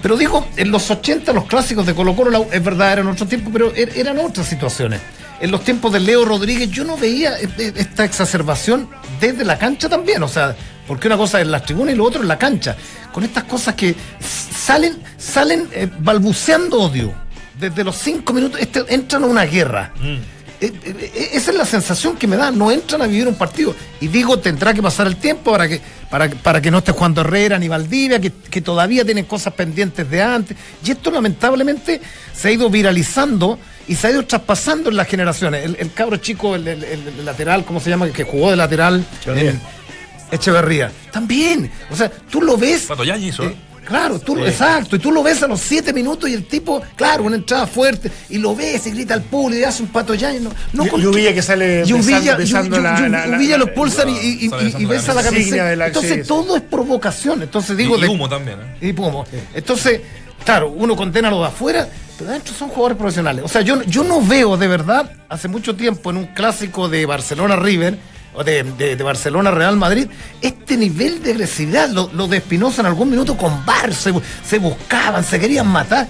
Pero digo, en los 80 los clásicos de Colo Colo, es verdad, eran otro tiempo, pero er- eran otras situaciones. En los tiempos de Leo Rodríguez yo no veía eh, eh, esta exacerbación desde la cancha también, o sea, porque una cosa es las tribunas y lo otro es la cancha. Con estas cosas que salen, salen eh, balbuceando odio. Desde los cinco minutos este- entran a una guerra. Eh, eh, eh, esa es la sensación que me da, no entran a vivir un partido. Y digo, tendrá que pasar el tiempo para que, para, para que no esté Juan Herrera ni Valdivia, que, que todavía tienen cosas pendientes de antes. Y esto lamentablemente se ha ido viralizando y se ha ido traspasando en las generaciones. El, el cabro chico, el, el- el- el lateral, ¿cómo se llama? Que jugó de lateral. Echeverría. También. O sea, tú lo ves. Pato Yañez hizo, eh, Claro, tú, exacto, y tú lo ves a los siete minutos y el tipo, claro, una entrada fuerte, y lo ves y grita al público y hace un pato ya. y No, no Y- con- y Uvilla que sale y Uvilla, besando- besando y- y- la- y- la- la- Uvilla lo la- expulsan y, y- y- y la besa la camiseta. Insignia camiseta. la- Entonces sí, sí. todo es provocación. Entonces digo. Y, de- humo también, ¿eh? y Pumo. Entonces, claro, uno condena a los de afuera, pero adentro son jugadores profesionales. O sea, yo, yo no veo de verdad, hace mucho tiempo, en un clásico de Barcelona River, o de, de- de Barcelona Real Madrid, este nivel de agresividad, lo, lo de Espinosa en algún minuto con Bar, se, se buscaban, se querían matar.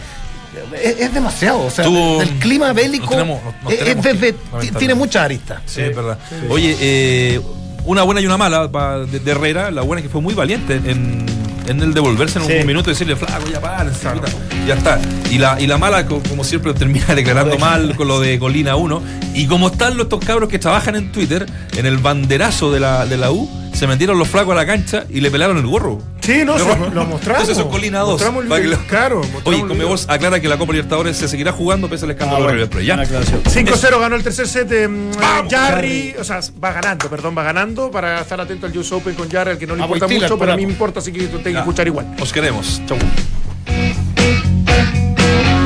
Es, es demasiado, o sea, Tú- el clima bélico nos tenemos- nos- nos es- que tiene muchas aristas. Sí, es verdad. Oye, eh, una buena y una mala de, de Herrera. La buena es que fue muy valiente en, en el devolverse en Sí. un minuto y decirle, flaco, ya para, ya está. Y la, y la mala, co- como siempre, termina (laughs) declarando mal con lo de Colina 1. Y como están los estos cabros que trabajan en Twitter, en el banderazo de la, de la U, se metieron los flacos a la cancha y le pelaron el gorro. Sí, no, bueno, lo mostramos. Entonces son Colina 2. Mostramos el lo- claro, mostramos Oye, video. aclara que la Copa Libertadores se seguirá jugando pese al escándalo Ah, de bueno, River Plate. ¿ya? una aclaración. 5-0 ganó el tercer set. eh, mm, Vamos, Jarry, o sea, va ganando, perdón, va ganando para estar atento al US Open con Jarry, al que no le Ah, importa mucho, pero a mí me importa, así que tú tengo que escuchar igual. Os queremos. Chau.